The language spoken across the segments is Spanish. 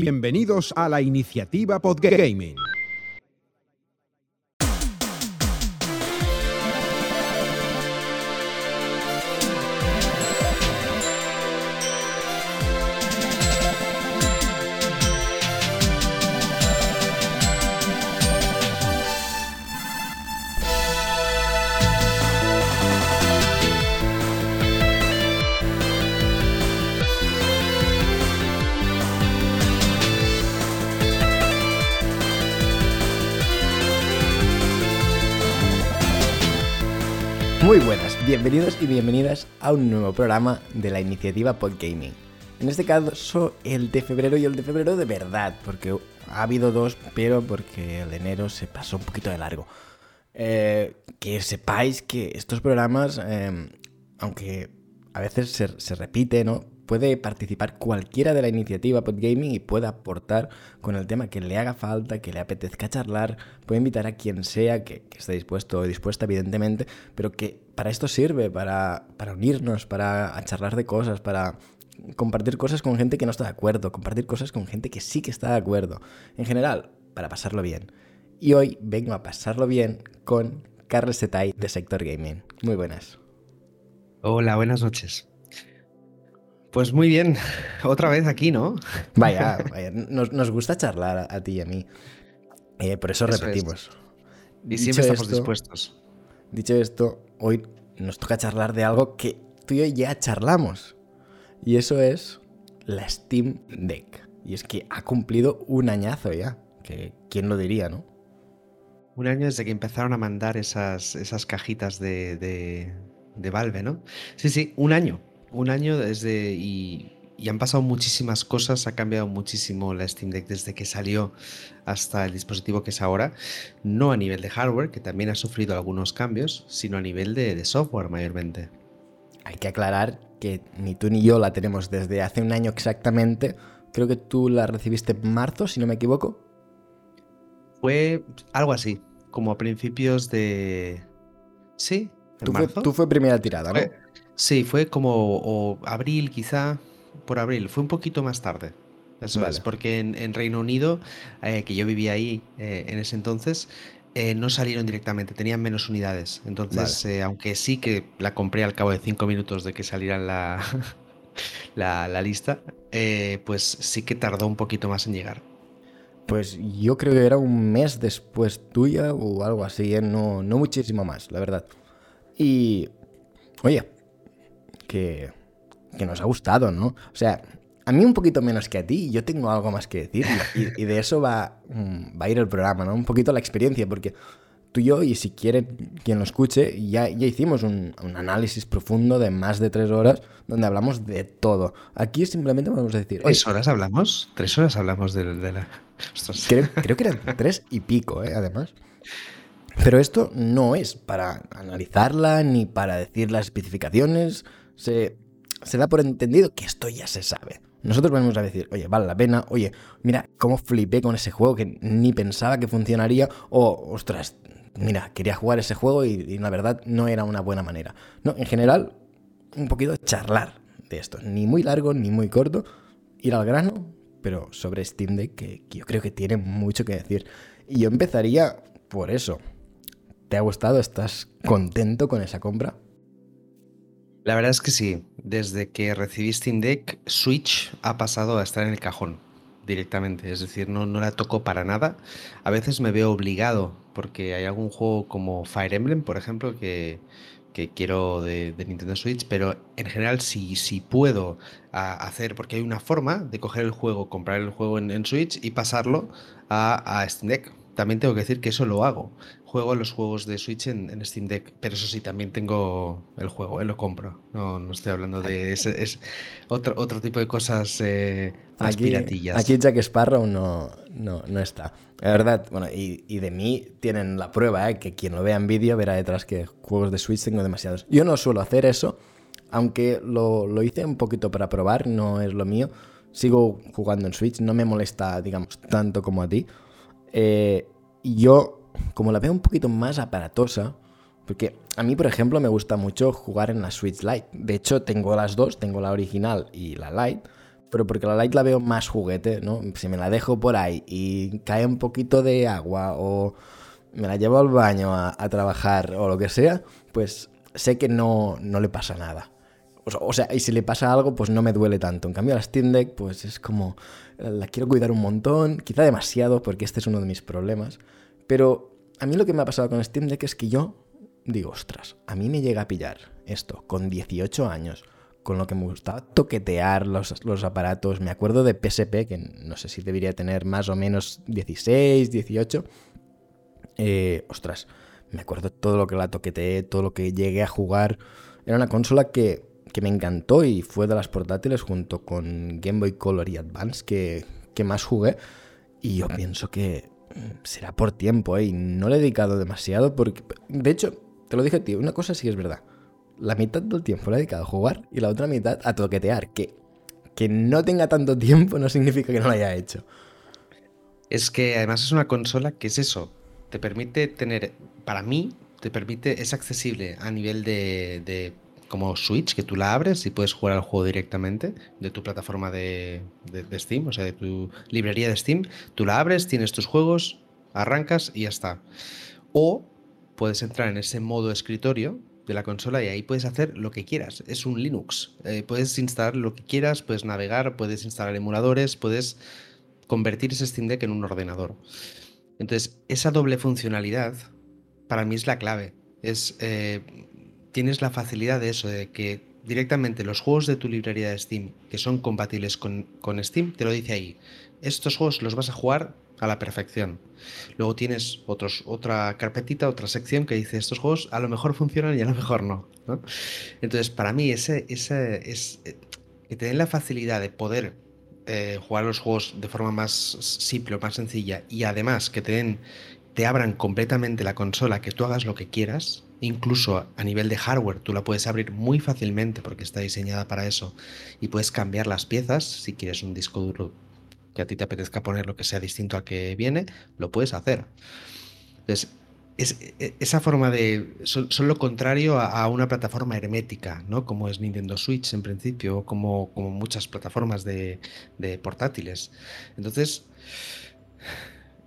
Bienvenidos a la iniciativa Podgaming. Muy buenas, bienvenidos y bienvenidas a un nuevo programa de la iniciativa Podgaming. En este caso, el de febrero y el de febrero de verdad, porque ha habido dos, pero porque el enero se pasó un poquito de largo. Eh, que sepáis que estos programas, eh, aunque a veces se, se repite, ¿no? Puede participar cualquiera de la iniciativa Podgaming y puede aportar con el tema que le haga falta, que le apetezca charlar, puede invitar a quien sea que, esté dispuesto o dispuesta, evidentemente, pero que para esto sirve, para, unirnos, para charlar de cosas, para compartir cosas con gente que no está de acuerdo, compartir cosas con gente que sí que está de acuerdo. En general, para pasarlo bien. Y hoy vengo a pasarlo bien con Carlos Setay de Sector Gaming. Muy buenas. Hola, buenas noches. Pues muy bien, otra vez aquí, ¿no? Vaya, vaya. Nos, gusta charlar a, ti y a mí. Eh, por eso, repetimos. Y siempre estamos dispuestos. Dicho esto, hoy nos toca charlar de algo que tú y yo ya charlamos. Y eso es la Steam Deck. Y es que ha cumplido un añazo ya. Que, ¿Quién lo diría, no? Un año desde que empezaron a mandar esas, esas cajitas de, de, de Valve, ¿no? Sí, sí, un año un año desde y, han pasado muchísimas cosas, ha cambiado muchísimo la Steam Deck desde que salió hasta el dispositivo que es ahora, no a nivel de hardware, que también ha sufrido algunos cambios, sino a nivel de, software mayormente. Hay que aclarar que ni tú ni yo la tenemos desde hace un año exactamente. Creo que tú la recibiste en marzo, si no me equivoco. Fue algo así, como a principios de... Sí. Tú, Fue, tú fue primera tirada, ¿no? Sí, fue como abril quizá, por abril, fue un poquito más tarde. Eso es, porque en, Reino Unido, eh, que yo vivía ahí eh, en ese entonces, eh, no salieron directamente, tenían menos unidades. Entonces, aunque sí que la compré al cabo de cinco minutos de que saliera la, la, lista, pues sí que tardó un poquito más en llegar. Pues yo creo que era un mes después tuya o algo así, no, no muchísimo más, la verdad. Y, oye, que, nos ha gustado, ¿no? O sea, a mí un poquito menos que a ti, yo tengo algo más que decir y, de eso va, mm, va, a ir el programa, ¿no? Un poquito la experiencia, porque tú y yo, y si quiere quien lo escuche, ya, ya hicimos un, análisis profundo de más de tres horas donde hablamos de todo. Aquí simplemente vamos a decir... ¿Tres horas hablamos? ¿Tres horas hablamos de, la...? Creo, creo, que eran tres y pico, ¿eh? Además. Pero esto no es para analizarla ni para decir las especificaciones se, da por entendido que esto ya se sabe. Nosotros vamos a decir, oye, vale la pena, oye, mira cómo flipé con ese juego que ni pensaba que funcionaría, o ostras, mira, quería jugar ese juego y, la verdad no era una buena manera. No, en general, un poquito charlar de esto, ni muy largo ni muy corto, ir al grano, pero sobre Steam Deck que yo creo que tiene mucho que decir. Y yo empezaría por eso. ¿Te ha gustado? ¿Estás contento con esa compra? La verdad es que sí. Desde que recibí Steam Deck, Switch ha pasado a estar en el cajón directamente. Es decir, no, no la toco para nada. A veces me veo obligado porque hay algún juego como Fire Emblem, por ejemplo, que, quiero de, Nintendo Switch, pero en general si, si puedo hacer, porque hay una forma de coger el juego, comprar el juego en, Switch y pasarlo a, a Steam Deck. También tengo que decir que eso lo hago juego los juegos de Switch en, Steam Deck, pero eso sí, también tengo el juego, ¿eh? lo compro. No, no estoy hablando de ese, es otro, otro tipo de cosas eh, más aquí, piratillas. Aquí Jack Sparrow no, no, no está. La verdad, bueno, y, y, de mí tienen la prueba, ¿eh? que quien lo vea en vídeo verá detrás que juegos de Switch tengo demasiados. Yo no suelo hacer eso, aunque lo, lo hice un poquito para probar, no es lo mío. Sigo jugando en Switch, no me molesta, digamos, tanto como a ti. Eh, yo como la veo un poquito más aparatosa, porque a mí, por ejemplo, me gusta mucho jugar en la Switch Lite. De hecho, tengo las dos, tengo la original y la Lite, pero porque la Lite la veo más juguete, ¿no? Si me la dejo por ahí y cae un poquito de agua o me la llevo al baño a, trabajar o lo que sea, pues sé que no, no le pasa nada. O sea, y si le pasa algo, pues no me duele tanto. En cambio, la Steam Deck, pues es como, la quiero cuidar un montón, quizá demasiado, porque este es uno de mis problemas. Pero a mí lo que me ha pasado con Steam Deck es que yo digo, ostras, a mí me llega a pillar esto con 18 años, con lo que me gustaba toquetear los, los, aparatos. Me acuerdo de PSP, que no sé si debería tener más o menos 16, 18. Eh, ostras, me acuerdo todo lo que la toqueteé, todo lo que llegué a jugar. Era una consola que que me encantó y fue de las portátiles junto con Game Boy Color y Advance que, más jugué. Y yo pienso que será por tiempo, ¿eh? Y no le he dedicado demasiado porque... De hecho, te lo dije, tío, una cosa sí es verdad. La mitad del tiempo la he dedicado a jugar y la otra mitad a toquetear. Que, que no tenga tanto tiempo no significa que no lo haya hecho. Es que además es una consola que es eso. Te permite tener, para mí, te permite, es accesible a nivel de como Switch, que tú la abres y puedes jugar al juego directamente de tu plataforma de, Steam, o sea, de tu librería de Steam. Tú la abres, tienes tus juegos, arrancas y ya está. O puedes entrar en ese modo escritorio de la consola y ahí puedes hacer lo que quieras. Es un Linux. Eh, puedes instalar lo que quieras, puedes navegar, puedes instalar emuladores, puedes convertir ese Steam Deck en un ordenador. Entonces, esa doble funcionalidad para mí es la clave. Es eh, tienes la facilidad de eso, de que directamente los juegos de tu librería de Steam que son compatibles con, Steam, te lo dice ahí. Estos juegos los vas a jugar a la perfección. Luego tienes otros, otra carpetita, otra sección que dice estos juegos a lo mejor funcionan y a lo mejor no. Entonces, para mí, ese, ese es eh, que te den la facilidad de poder eh, jugar los juegos de forma más simple, más sencilla, y además que te den, te abran completamente la consola, que tú hagas lo que quieras, Incluso a nivel de hardware, tú la puedes abrir muy fácilmente porque está diseñada para eso y puedes cambiar las piezas. Si quieres un disco duro que a ti te apetezca poner lo que sea distinto al que viene, lo puedes hacer. Entonces, es, e, esa forma de. Son, lo contrario a, una plataforma hermética, ¿no? Como es Nintendo Switch en principio, como, como muchas plataformas de, de portátiles. Entonces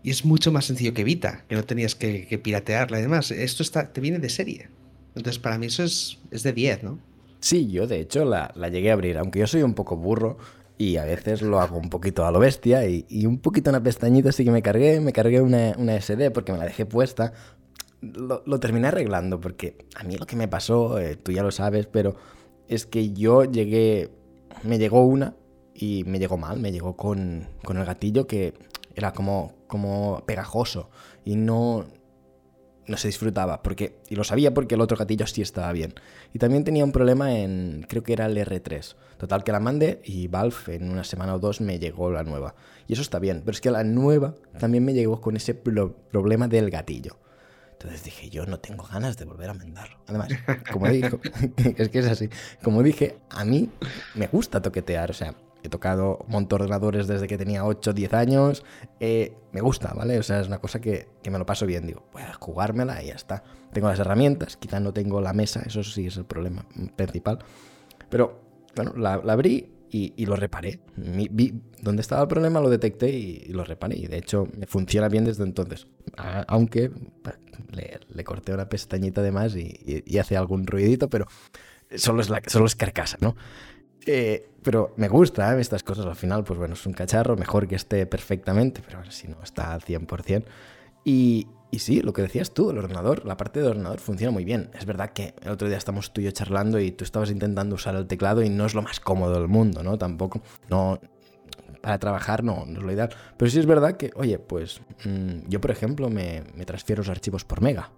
y es mucho más sencillo que Vita, que no tenías que, piratearla y demás. Esto está, te viene de serie. Entonces, para mí eso es, es de 10, ¿no? Sí, yo de hecho la, llegué a abrir, aunque yo soy un poco burro y a veces lo hago un poquito a lo bestia y, un poquito una pestañita así que me cargué, me cargué una, una SD porque me la dejé puesta. Lo, terminé arreglando porque a mí lo que me pasó, eh, tú ya lo sabes, pero es que yo llegué, me llegó una y me llegó mal, me llegó con, con el gatillo que era como, como pegajoso y no, no se disfrutaba. Porque, y lo sabía porque el otro gatillo sí estaba bien. Y también tenía un problema en, creo que era el R3. Total que la mandé y Valve en una semana o dos me llegó la nueva. Y eso está bien. Pero es que la nueva también me llegó con ese problema del gatillo. Entonces dije, yo no tengo ganas de volver a mandarlo. Además, como dijo, es que es así. Como dije, a mí me gusta toquetear. O sea, He tocado ordenadores desde que tenía 8 o 10 años. Eh, me gusta, ¿vale? O sea, es una cosa que, me lo paso bien. Digo, voy a jugármela y ya está. Tengo las herramientas, quizás no tengo la mesa, eso sí es el problema principal. Pero, bueno, la, abrí y, lo reparé. vi dónde estaba el problema, lo detecté y, lo reparé. Y de hecho, me funciona bien desde entonces. aunque le, corté una pestañita de más y, hace algún ruidito, pero solo es, la, solo es carcasa, ¿no? Eh, pero me gusta ¿eh? estas cosas. Al final, pues bueno, es un cacharro, mejor que esté perfectamente, pero si no está al 100%. Y, y sí, lo que decías tú, el ordenador, la parte del ordenador funciona muy bien. Es verdad que el otro día estamos tú y yo charlando y tú estabas intentando usar el teclado y no es lo más cómodo del mundo, ¿no? Tampoco, no, para trabajar no, no es lo ideal. Pero sí es verdad que, oye, pues mm, yo por ejemplo me, me, transfiero los archivos por Mega.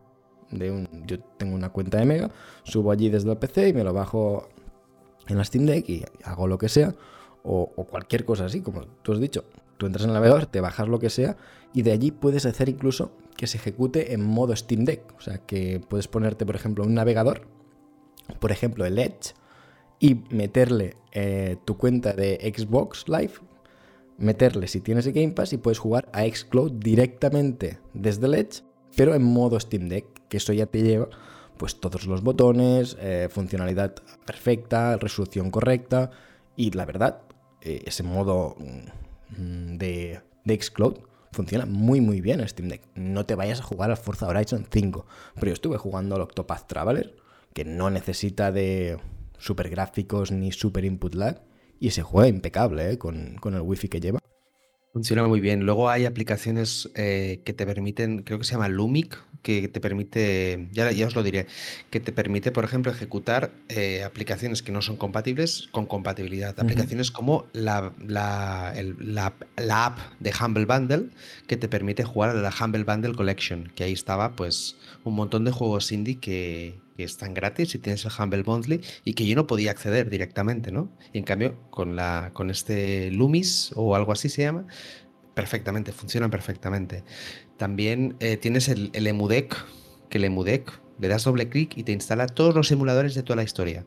De un, yo tengo una cuenta de Mega, subo allí desde el PC y me lo bajo en la Steam Deck y hago lo que sea, o, cualquier cosa así, como tú has dicho. Tú entras en el navegador, te bajas lo que sea, y de allí puedes hacer incluso que se ejecute en modo Steam Deck. O sea, que puedes ponerte, por ejemplo, un navegador, por ejemplo, el Edge, y meterle eh, tu cuenta de Xbox Live, meterle si tienes el Game Pass y puedes jugar a Xcloud directamente desde el Edge, pero en modo Steam Deck, que eso ya te lleva pues todos los botones, eh, funcionalidad perfecta, resolución correcta y la verdad, eh, ese modo mm, de, de Xcloud funciona muy muy bien en Steam Deck. No te vayas a jugar al Forza Horizon 5, pero yo estuve jugando al Octopath Traveler, que no necesita de super gráficos ni super input lag, y se juega impecable ¿eh? con, con el wifi que lleva. Funciona muy bien. Luego hay aplicaciones eh, que te permiten, creo que se llama Lumic, que te permite, ya, ya os lo diré, que te permite, por ejemplo, ejecutar eh, aplicaciones que no son compatibles con compatibilidad. Aplicaciones como la, la, la, app de Humble Bundle, que te permite jugar a la Humble Bundle Collection, que ahí estaba pues un montón de juegos indie que, que están gratis si tienes el Humble Bundle y que yo no podía acceder directamente, ¿no? Y en cambio, con, la, con este Lumis o algo así se llama, perfectamente, funcionan perfectamente. También eh, tienes el, el, Emudec, que el Emudec le das doble clic y te instala todos los emuladores de toda la historia.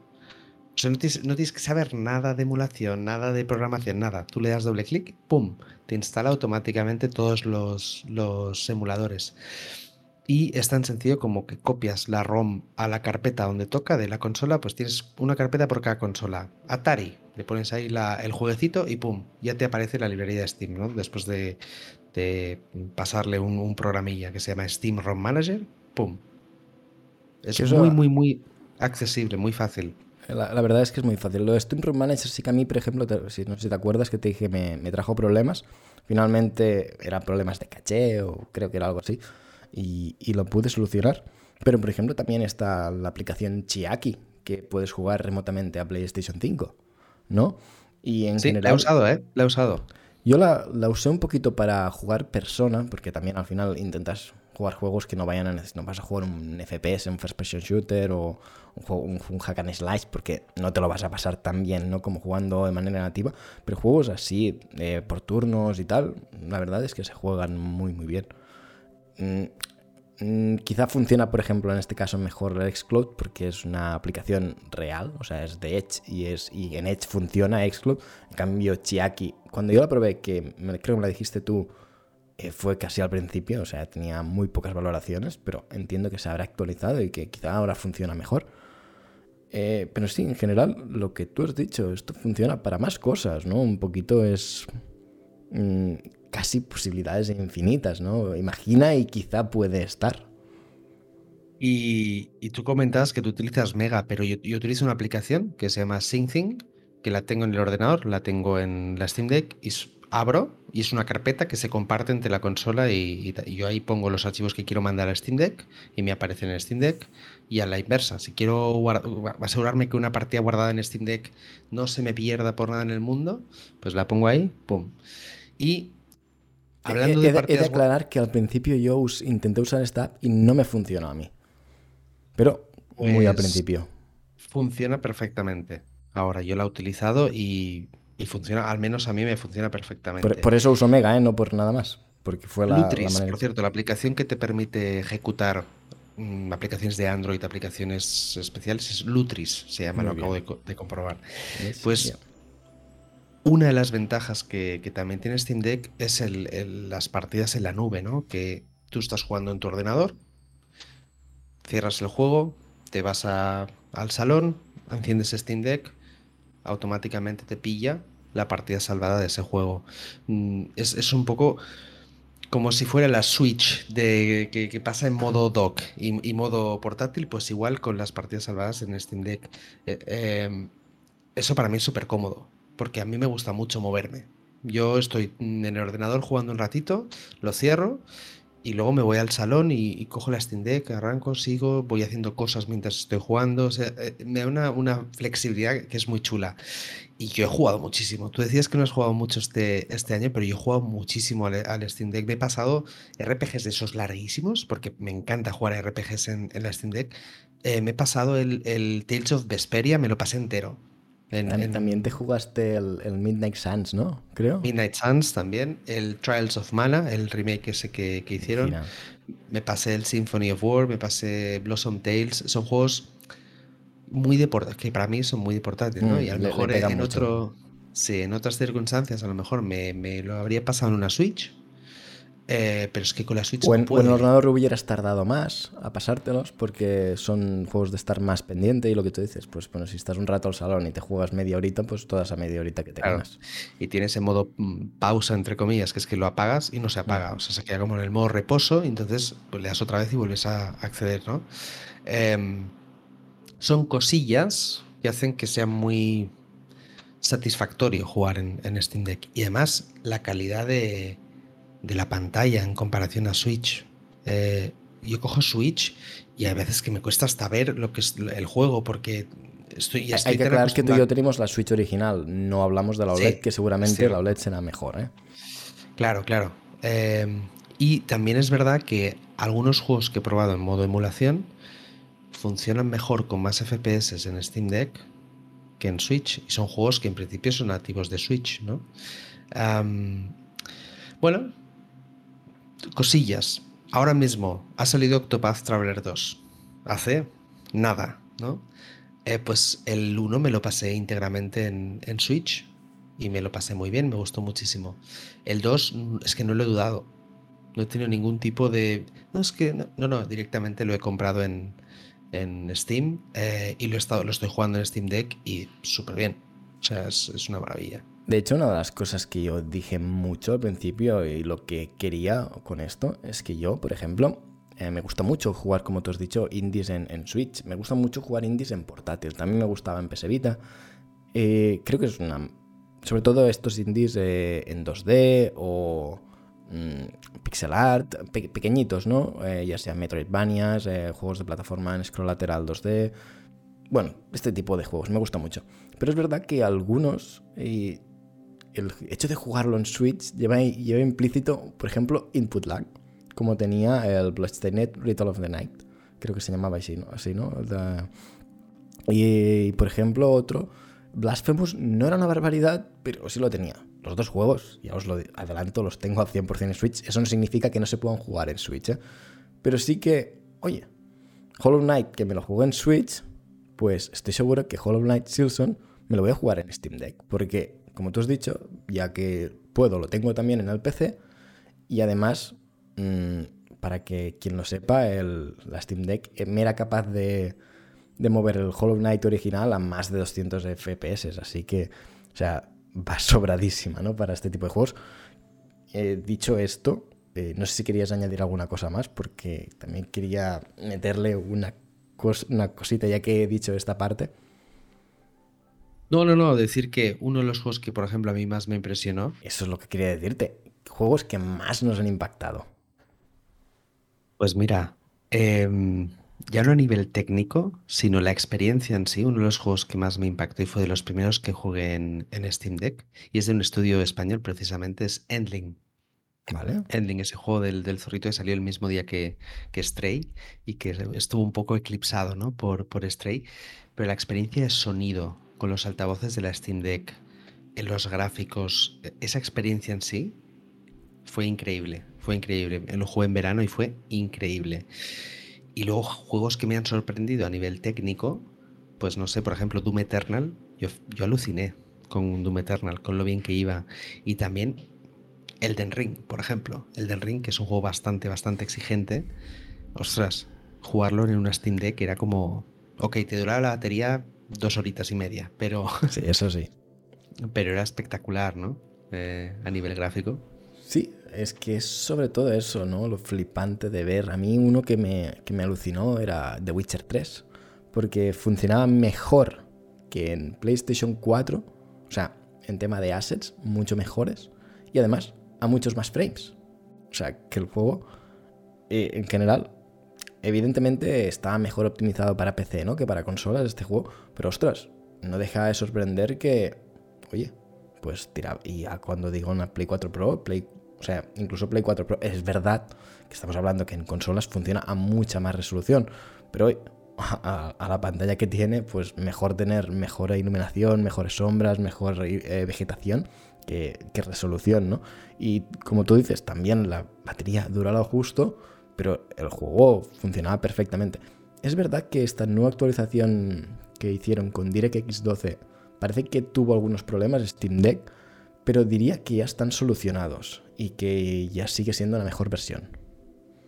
O sea, no tienes, no tienes que saber nada de emulación, nada de programación, nada. Tú le das doble clic, ¡pum! Te instala automáticamente todos los, los emuladores. Y es tan sencillo como que copias la ROM a la carpeta donde toca de la consola, pues tienes una carpeta por cada consola. Atari, le pones ahí el jueguecito y pum, ya te aparece la librería de Steam, ¿no? Después de, pasarle un, programilla que se llama Steam ROM Manager, pum. Es muy, muy, muy accesible, muy fácil. La, verdad es que es muy fácil. Lo de Steam ROM Manager sí que a mí, por ejemplo, si, no sé si te acuerdas que te dije me, me trajo problemas. Finalmente eran problemas de caché o creo que era algo así y, lo pude solucionar. Pero, por ejemplo, también está la aplicación Chiaki, que puedes jugar remotamente a PlayStation 5, ¿no? Y en sí, general, la he usado, ¿eh? La he usado. Yo la, la, usé un poquito para jugar persona, porque también al final intentas jugar juegos que no vayan a no vas a jugar un FPS, un first person shooter o un, un, hack and slash porque no te lo vas a pasar tan bien ¿no? como jugando de manera nativa, pero juegos así eh, por turnos y tal, la verdad es que se juegan muy muy bien. Mm, mm, quizá funciona, por ejemplo, en este caso mejor Xcloud porque es una aplicación real, o sea, es de Edge y, es, y en Edge funciona Xcloud. En cambio, Chiaki, cuando yo la probé, que creo que me la dijiste tú, eh, fue casi al principio, o sea, tenía muy pocas valoraciones, pero entiendo que se habrá actualizado y que quizá ahora funciona mejor. Eh, pero sí, en general, lo que tú has dicho, esto funciona para más cosas, ¿no? Un poquito es... Mm, casi posibilidades infinitas, ¿no? Imagina y quizá puede estar. Y, tú comentas que tú utilizas Mega, pero yo, utilizo una aplicación que se llama SyncThing, que la tengo en el ordenador, la tengo en la Steam Deck y abro y es una carpeta que se comparte entre la consola y, yo ahí pongo los archivos que quiero mandar a Steam Deck y me aparecen en Steam Deck y a la inversa. Si quiero asegurarme que una partida guardada en Steam Deck no se me pierda por nada en el mundo, pues la pongo ahí, pum. Y Hablando de, he, de aclarar que al principio yo intenté usar esta app y no me funcionó a mí. Pero muy al pues, principio. Funciona perfectamente. Ahora yo la he utilizado y, funciona, al menos a mí me funciona perfectamente. Por, eso uso Mega, ¿eh? no por nada más. Porque fue la, Lutris, por cierto, la aplicación que te permite ejecutar mm, aplicaciones de Android, aplicaciones especiales, es Lutris, se llama, lo acabo de, comprobar. Pues una de las ventajas que, también tiene Steam Deck es las partidas en la nube, ¿no? Que tú estás jugando en tu ordenador, cierras el juego, te vas al salón, enciendes Steam Deck, automáticamente te pilla la partida salvada de ese juego. Mm, es, un poco como si fuera la Switch de, que, pasa en modo dock y, modo portátil, pues igual con las partidas salvadas en Steam Deck. Eh, em, eso para mí es súper cómodo porque a mí me gusta mucho moverme. Yo estoy en el ordenador jugando un ratito, lo cierro y luego me voy al salón y, cojo la Steam Deck, arranco, sigo, voy haciendo cosas mientras estoy jugando. Eh, me da una, flexibilidad que es muy chula. Y yo he jugado muchísimo. Tú decías que no has jugado mucho este, este año, pero yo he jugado muchísimo al, Steam Deck. Me he pasado RPGs de esos larguísimos, porque me encanta jugar a RPGs en, la Steam Deck. Eh, me he pasado el, el Tales of Vesperia, me lo pasé entero también te jugaste el, Midnight Suns, ¿no? Creo. Midnight Suns también, el Trials of Mana, el remake ese que, hicieron. Me pasé el Symphony of War, me pasé Blossom Tales. Son juegos muy deportados, que para mí son muy importantes, ¿no? Mm, y a lo mejor en, otro. Sí, en otras circunstancias a lo mejor me, lo habría pasado en una Switch. Eh, pero es que con la Switch o en, no puede. o en el ordenador hubieras tardado más a pasártelos porque son juegos de estar más pendiente y lo que tú dices, pues bueno, si estás un rato al salón y te juegas media horita, pues toda esa media horita que te Claro. ganas. Y tienes en modo mm, pausa, entre comillas, que es que lo apagas y no se apaga. O sea, se queda como en el modo reposo y entonces pues, le das otra vez y vuelves a acceder, ¿no? Em, son cosillas que hacen que sea muy satisfactorio jugar en, en Steam Deck. Y además, la calidad de, de la pantalla en comparación a Switch. Eh, yo cojo Switch y hay veces que me cuesta hasta ver lo que es el juego porque estoy, Hay que aclarar que tú y yo tenemos la Switch original, no hablamos de la Sí, OLED, que seguramente la OLED será mejor, ¿eh? Claro, claro. Eh, y también es verdad que algunos juegos que he probado en modo emulación funcionan mejor con más FPS en Steam Deck que en Switch. Y son juegos que en principio son nativos de Switch, ¿no? Bueno, cosillas. Ahora mismo ha salido Octopath Traveler 2. Hace nada, ¿no? Eh, pues el 1 me lo pasé íntegramente en, Switch y me lo pasé muy bien, me gustó muchísimo. El 2 mm, es que no lo he dudado. No he tenido ningún tipo de... No, es que... No, no, no, directamente lo he comprado en, en Steam eh, y lo, he estado, lo estoy jugando en Steam Deck y súper bien. O sea, es, es una maravilla. De hecho, una de las cosas que yo dije mucho al principio y lo que quería con esto es que yo, por ejemplo, eh, me gusta mucho jugar, como tú has dicho, indies en, en Switch. Me gusta mucho jugar indies en portátil. También me gustaba en PS Vita. Eh, creo que es una... Sobre todo estos indies eh, en 2D o mm, pixel art, pe- pequeñitos, ¿no? Ya sean Metroidvanias, juegos de plataforma en scroll lateral 2D. Bueno, este tipo de juegos me gusta mucho. Pero es verdad que algunos, el hecho de jugarlo en Switch lleva, implícito, por ejemplo, input lag, como tenía el Bloodstained Ritual of the Night. Creo que se llamaba así, ¿no? Así, ¿no? Y, por ejemplo, otro, Blasphemous no era una barbaridad, pero sí lo tenía. Los dos juegos, ya os lo adelanto, los tengo al 100% en Switch. Eso no significa que no se puedan jugar en Switch, ¿eh? Pero sí que, oye, Hollow Knight, que me lo jugué en Switch, pues estoy seguro que Hollow Knight Silson me lo voy a jugar en Steam Deck. Porque, como tú has dicho, ya que puedo, lo tengo también en el PC. Y además, mm, para que quien lo sepa, el, la Steam Deck eh, me era capaz de, mover el Hollow Knight original a más de 200 FPS. Así que, o sea, va sobradísima, ¿no? Para este tipo de juegos. Eh, dicho esto, eh, no sé si querías añadir alguna cosa más, porque también quería meterle una, una cosita ya que he dicho esta parte. No, no, no, decir que uno de los juegos que, por ejemplo, a mí más me impresionó Eso es lo que quería decirte. Juegos que más nos han impactado. Pues mira, em, ya no a nivel técnico, sino la experiencia en sí, uno de los juegos que más me impactó y fue de los primeros que jugué en, en Steam Deck, y es de un estudio español precisamente, es Endling. ¿Vale? Endling, ese juego del, del zorrito que salió el mismo día que, que Stray y que estuvo un poco eclipsado ¿no? por, por Stray, pero la experiencia de sonido con los altavoces de la Steam Deck, en los gráficos, e- esa experiencia en sí fue increíble, fue increíble. Lo jugué en verano y fue increíble. Y luego juegos que me han sorprendido a nivel técnico, pues no sé, por ejemplo, Doom Eternal, yo, yo aluciné con Doom Eternal, con lo bien que iba. Y también Elden Ring, por ejemplo. Elden Ring, que es un juego bastante, bastante exigente. Ostras, jugarlo en una Steam Deck era como... Ok, te duraba la batería dos horitas y media, pero, Sí, eso sí. pero era espectacular, ¿no? Eh, a nivel gráfico. Sí, es que es sobre todo eso, ¿no? Lo flipante de ver. A mí uno que me, que me alucinó era The Witcher 3, porque funcionaba mejor que en PlayStation 4, o sea, en tema de assets, mucho mejores, y además a muchos más frames. O sea, que el juego, eh, en general, evidentemente está mejor optimizado para PC, ¿no? Que para consolas este juego, pero ostras, no deja de sorprender que, oye, pues tira. Y cuando digo una Play 4 Pro, Play, o sea, incluso Play 4 Pro, es verdad que estamos hablando que en consolas funciona a mucha más resolución, pero a, a la pantalla que tiene, pues mejor tener mejor iluminación, mejores sombras, mejor eh, vegetación que, que resolución, ¿no? Y como tú dices, también la batería dura lo justo, pero el juego funcionaba perfectamente. Es verdad que esta nueva actualización que hicieron con DirectX 12 parece que tuvo algunos problemas Steam Deck, pero diría que ya están solucionados y que ya sigue siendo la mejor versión.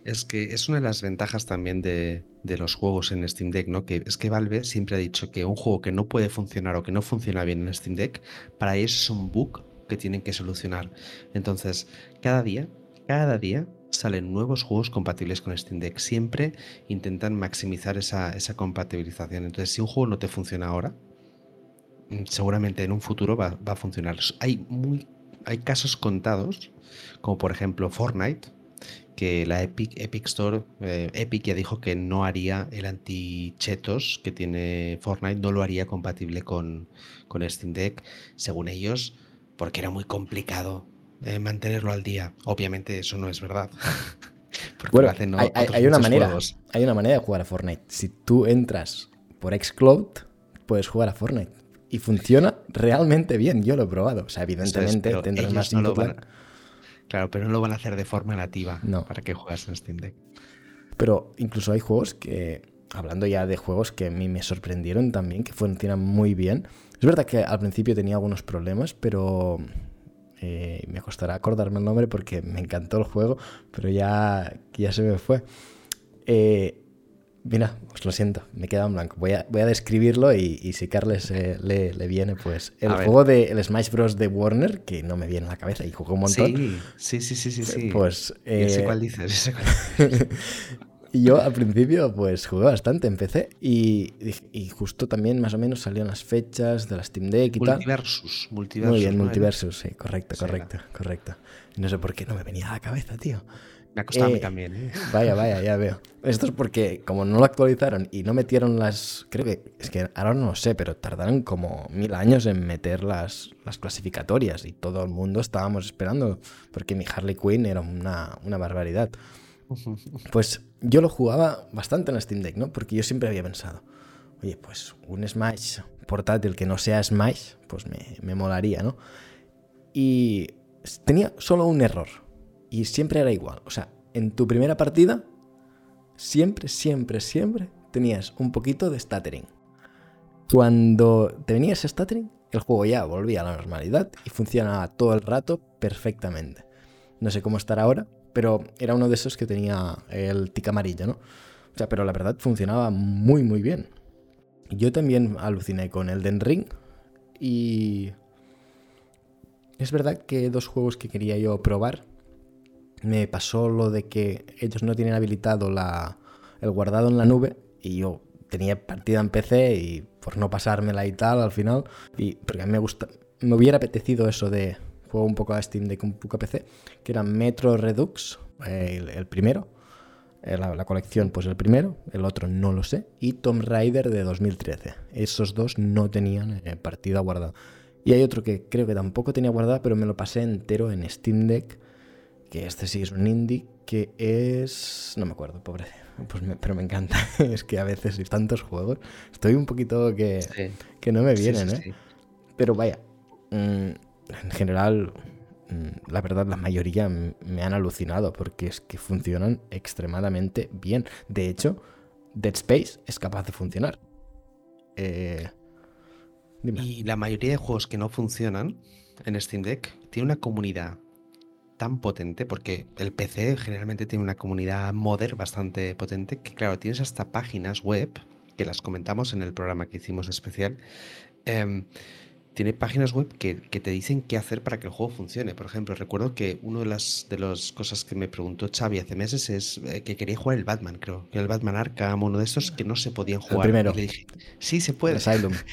Es que es una de las ventajas también de, los juegos en Steam Deck, ¿no? Que es que Valve siempre ha dicho que un juego que no puede funcionar o que no funciona bien en Steam Deck, para ellos es un bug que tienen que solucionar. Entonces, cada día, cada día salen nuevos juegos compatibles con Steam Deck. Siempre intentan maximizar esa, esa compatibilización. Entonces, si un juego no te funciona ahora, mm, seguramente en un futuro va, va a funcionar. Hay, muy, hay casos contados, como por ejemplo Fortnite, que la Epic, Epic Store, eh, Epic ya dijo que no haría el anti-chetos que tiene Fortnite, no lo haría compatible con, con Steam Deck, según ellos, porque era muy complicado eh, mantenerlo al día. Obviamente eso no es verdad. bueno, hay, una manera, hay una manera de jugar a Fortnite. Si tú entras por Xcloud, puedes jugar a Fortnite. Y funciona realmente bien, yo lo he probado. O sea, evidentemente tendrás más no Claro, pero no lo van a hacer de forma nativa para que juegues en Steam Deck. Pero incluso hay juegos que, hablando ya de juegos que a mí me sorprendieron también, que funcionan muy bien. Es verdad que al principio tenía algunos problemas, pero eh, me costará acordarme el nombre porque me encantó el juego, pero ya, ya se me fue. Eh, Mira, os lo siento, me queda en blanco. Voy a, voy a describirlo y, si Carles eh, le, viene, pues el juego de el Smash Bros. de Warner, que no me viene a la cabeza y jugó un montón. Sí, sí, sí, sí, sí. Pues. Eh, cuál dices. y yo al principio, pues jugué bastante, empecé y, y, justo también más o menos salían las fechas de la Steam Deck y tal. Multiversus, multiversus. Muy bien, multiversus, sí, correcto, correcto, correcto. No sé por qué no me venía a la cabeza, tío. Me ha costado a mí eh, también. ¿eh? Vaya, vaya, ya veo. Esto es porque como no lo actualizaron y no metieron las... Creo que... Es que ahora no lo sé, pero tardaron como mil años en meter las, las clasificatorias y todo el mundo estábamos esperando porque mi Harley Quinn era una, una barbaridad. Pues yo lo jugaba bastante en Steam Deck, ¿no? Porque yo siempre había pensado, oye, pues un Smash portátil que no sea Smash, pues me, me molaría, ¿no? Y tenía solo un error y siempre era igual. O sea, en tu primera partida, siempre, siempre, siempre tenías un poquito de stuttering. Cuando te venía ese stuttering, el juego ya volvía a la normalidad y funcionaba todo el rato perfectamente. No sé cómo estará ahora, pero era uno de esos que tenía el tic amarillo, ¿no? O sea, pero la verdad funcionaba muy, muy bien. Yo también aluciné con el Den Ring y... Es verdad que dos juegos que quería yo probar me pasó lo de que ellos no tienen habilitado la, el guardado en la nube y yo tenía partida en PC y por no pasármela y tal al final, y porque a mí me gusta, me hubiera apetecido eso de juego un poco a Steam de un poco a PC, que era Metro Redux, el, primero, eh, la, colección pues el primero, el otro no lo sé, y Tomb Raider de 2013. Esos dos no tenían eh, partida guardada. Y hay otro que creo que tampoco tenía guardada, pero me lo pasé entero en Steam Deck que este sí es un indie, que es... no me acuerdo, pobre. Pues pero me encanta. es que a veces hay tantos juegos, estoy un poquito que, que no me vienen, ¿eh? Pero vaya, mm, en general, mm, la verdad, la mayoría me han alucinado porque es que funcionan extremadamente bien. De hecho, Dead Space es capaz de funcionar. Eh, y la mayoría de juegos que no funcionan en Steam Deck tiene una comunidad tan potente, porque el PC generalmente tiene una comunidad modder bastante potente, que claro, tienes hasta páginas web, que las comentamos en el programa que hicimos especial, em, tiene páginas web que, te dicen qué hacer para que el juego funcione. Por ejemplo, recuerdo que una de las, de las cosas que me preguntó Xavi hace meses es eh, que quería jugar el Batman, creo, que el Batman Arkham, uno de estos que no se podían jugar. primero. le dije, sí, se puede. Asylum.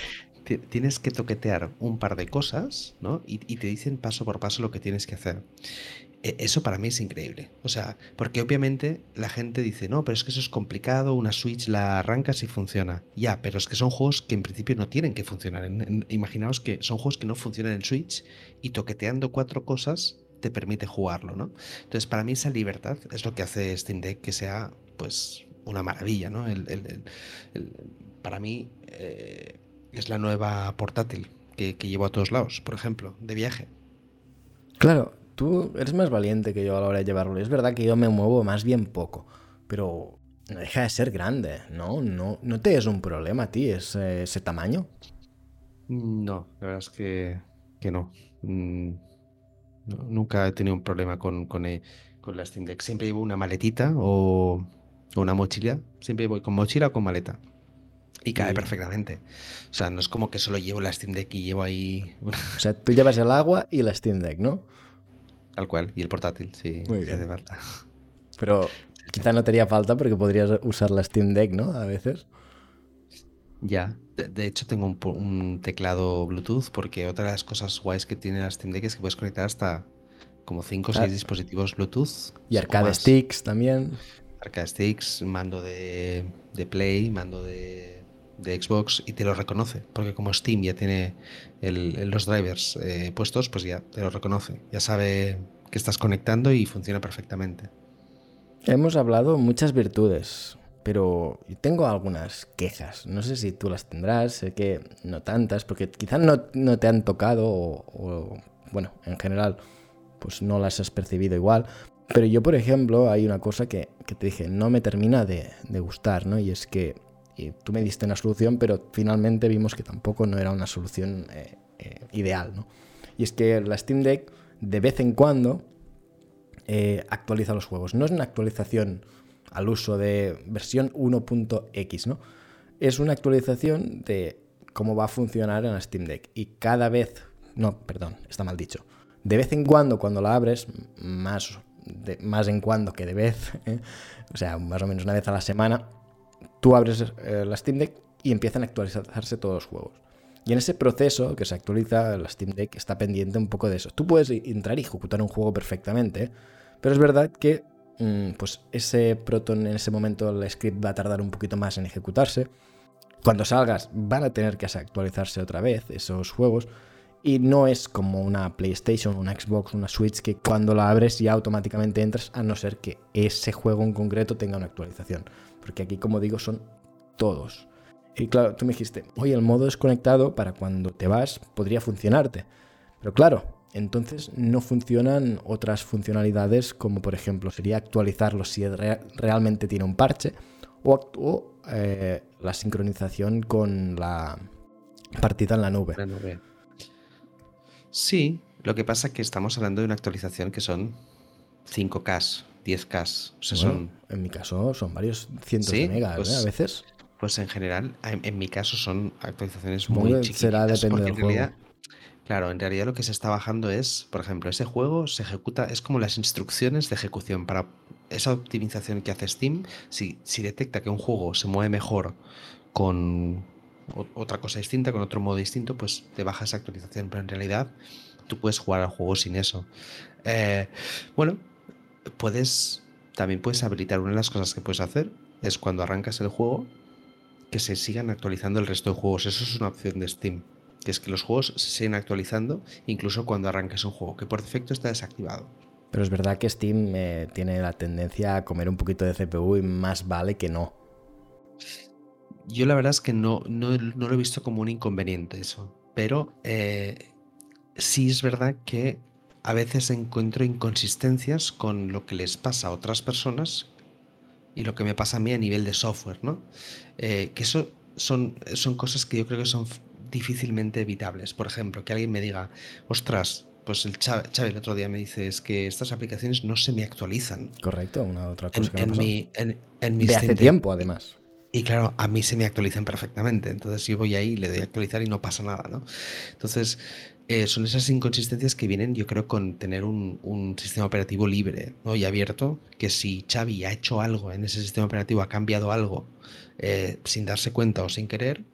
tienes que toquetear un par de cosas, ¿no? Y, te dicen paso por paso lo que tienes que hacer. E, eso para mí es increíble. O sea, porque obviamente la gente dice, no, pero es que eso es complicado, una Switch la arrancas y funciona. Ya, pero es que son juegos que en principio no tienen que funcionar. imaginaos que son juegos que no funcionan en Switch y toqueteando cuatro cosas te permite jugarlo, ¿no? Entonces, para mí esa libertad es lo que hace Steam Deck que sea, pues, una maravilla, ¿no? para mí... Eh, es la nueva portátil que, llevo a todos lados, por ejemplo, de viaje. Claro, tú eres más valiente que yo a la hora de llevarlo. Es verdad que yo me muevo más bien poco, pero no deja de ser grande, ¿no? No, no te es un problema a ti ese, ese tamaño. No, la verdad es que, que no. Mm, Nunca he tenido un problema con, con, eh, con, la Steam Deck. Siempre llevo una maletita o, una mochila. Siempre voy con mochila o con maleta. Y cae perfectamente. O sea, no es como que solo llevo la Steam Deck y llevo ahí. O sea, tú llevas el agua y la Steam Deck, ¿no? Tal cual. Y el portátil, sí. Muy bien. falta. Pero quizá no te haría falta porque podrías usar la Steam Deck, ¿no? A veces. Ya. De, hecho, tengo un, teclado Bluetooth porque otra de las cosas guays que tiene la Steam Deck es que puedes conectar hasta como 5 o 6 dispositivos Bluetooth. Y arcade sticks también. Arcade sticks, mando de, de Play, mando de, de, Xbox y te lo reconoce. Porque como Steam ya tiene los drivers eh, puestos, pues ya te lo reconoce. Ya sabe que estás conectando y funciona perfectamente. Hemos hablado muchas virtudes, pero tengo algunas quejas. No sé si tú las tendrás, sé que no tantas, porque quizás no, no, te han tocado o, bueno, en general, pues no las has percibido igual. Pero yo, por ejemplo, hay una cosa que, que te dije, no me termina de, de, gustar, ¿no? Y es que tú me diste una solución, pero finalmente vimos que tampoco no era una solución eh, eh, ideal, ¿no? Y es que la Steam Deck, de vez en cuando, eh, actualiza los juegos. No es una actualización al uso de versión 1.x, ¿no? Es una actualización de cómo va a funcionar en la Steam Deck. Y cada vez, no, perdón, está mal dicho. De vez en cuando, cuando la abres, más, más en cuando que de vez, o sea, más o menos una vez a la semana, tú abres eh, la Steam Deck y empiezan a actualizarse todos los juegos. Y en ese proceso que se actualiza, la Steam Deck está pendiente un poco de eso. Tú puedes entrar y ejecutar un juego perfectamente, pero es verdad que Mm, pues ese Proton en ese momento el script va a tardar un poquito más en ejecutarse. Cuando salgas van a tener que actualizarse otra vez esos juegos. Y no es como una PlayStation, una Xbox, una Switch que cuando la abres ya automáticamente entras a no ser que ese juego en concreto tenga una actualización. Porque aquí, como digo, son todos. Y claro, tú me dijiste, oye, el modo desconectado para cuando te vas podría funcionarte. Pero claro, entonces no funcionan otras funcionalidades como por ejemplo sería actualizarlo si realmente tiene un parche o, eh, la sincronización con la partida en la nube. Sí, lo que pasa es que estamos hablando de una actualización que son 5K, 10K. son... En mi caso son varios cientos de megas pues ¿eh? a veces. Pues en general, en, mi caso son actualizaciones muy, muy Será depende del juego. Claro, en realidad lo que se está bajando es, por ejemplo, ese juego se ejecuta, es como las instrucciones de ejecución para esa optimización que hace Steam. Si, si detecta que un juego se mueve mejor con otra cosa distinta, con otro modo distinto, pues te baja esa actualización. Pero en realidad tú puedes jugar al juego sin eso. Eh, bueno, puedes, también puedes habilitar una de las cosas que puedes hacer es cuando arrancas el juego que se sigan actualizando el resto de juegos. Eso es una opción de Steam que es que los juegos se siguen actualizando incluso cuando arranques un juego, que por defecto está desactivado. Pero es verdad que Steam eh, tiene la tendencia a comer un poquito de CPU y más vale que no. Yo la verdad es que no, no, lo he visto como un inconveniente eso, pero eh, sí es verdad que a veces encuentro inconsistencias con lo que les pasa a otras personas y lo que me pasa a mí a nivel de software, ¿no? Eh, que eso son, son cosas que yo creo que son difícilmente evitables. Por ejemplo, que alguien me diga, ostras, pues el Xavi, el otro día me dice es que estas aplicaciones no se me actualizan. Correcto, una otra cosa en, que mi, en, De hace tiempo, además. Y claro, a mí se me actualizan perfectamente. Entonces yo voy ahí, le doy a actualizar y no pasa nada, ¿no? Entonces, eh, son esas inconsistencias que vienen, yo creo, con tener un, sistema operativo libre ¿no? y abierto, que si Xavi ha hecho algo en ese sistema operativo, ha cambiado algo eh, sin darse cuenta o sin querer,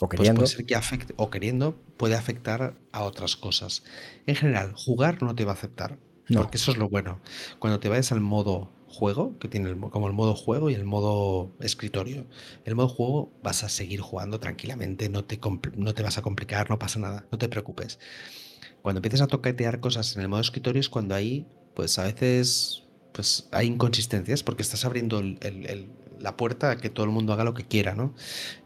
o pues puede ser que afecte, o queriendo, puede afectar a otras cosas. En general, jugar no te va a afectar. Porque eso es lo bueno. Cuando te vayas al modo juego, que tiene como el modo juego y el modo escritorio. El modo juego vas a seguir jugando tranquilamente, no te, no te vas a complicar, no pasa nada, no te preocupes. Cuando empiezas a toquetear cosas en el modo escritorio es cuando ahí, pues a veces, pues hay inconsistencias porque estás abriendo la puerta a que todo el mundo haga lo que quiera, ¿no?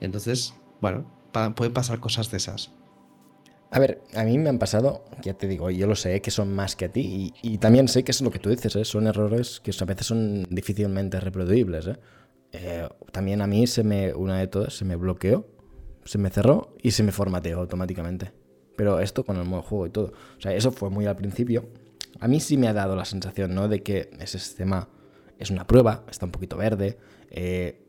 Entonces, bueno, pueden pasar cosas de esas. A ver, a mí me han pasado, ya te digo, yo lo sé, que son más que a ti, y, también sé que es lo que tú dices, ¿eh? son errores que a veces son difícilmente reproducibles. ¿eh? Eh, también a mí se me, una de todas, se me bloqueó, se me cerró y se me formateó automáticamente. Pero esto con el modo juego y todo. O sea, eso fue muy al principio. a mí sí me ha dado la sensación, ¿no? De que ese sistema es una prueba, está un poquito verde, eh,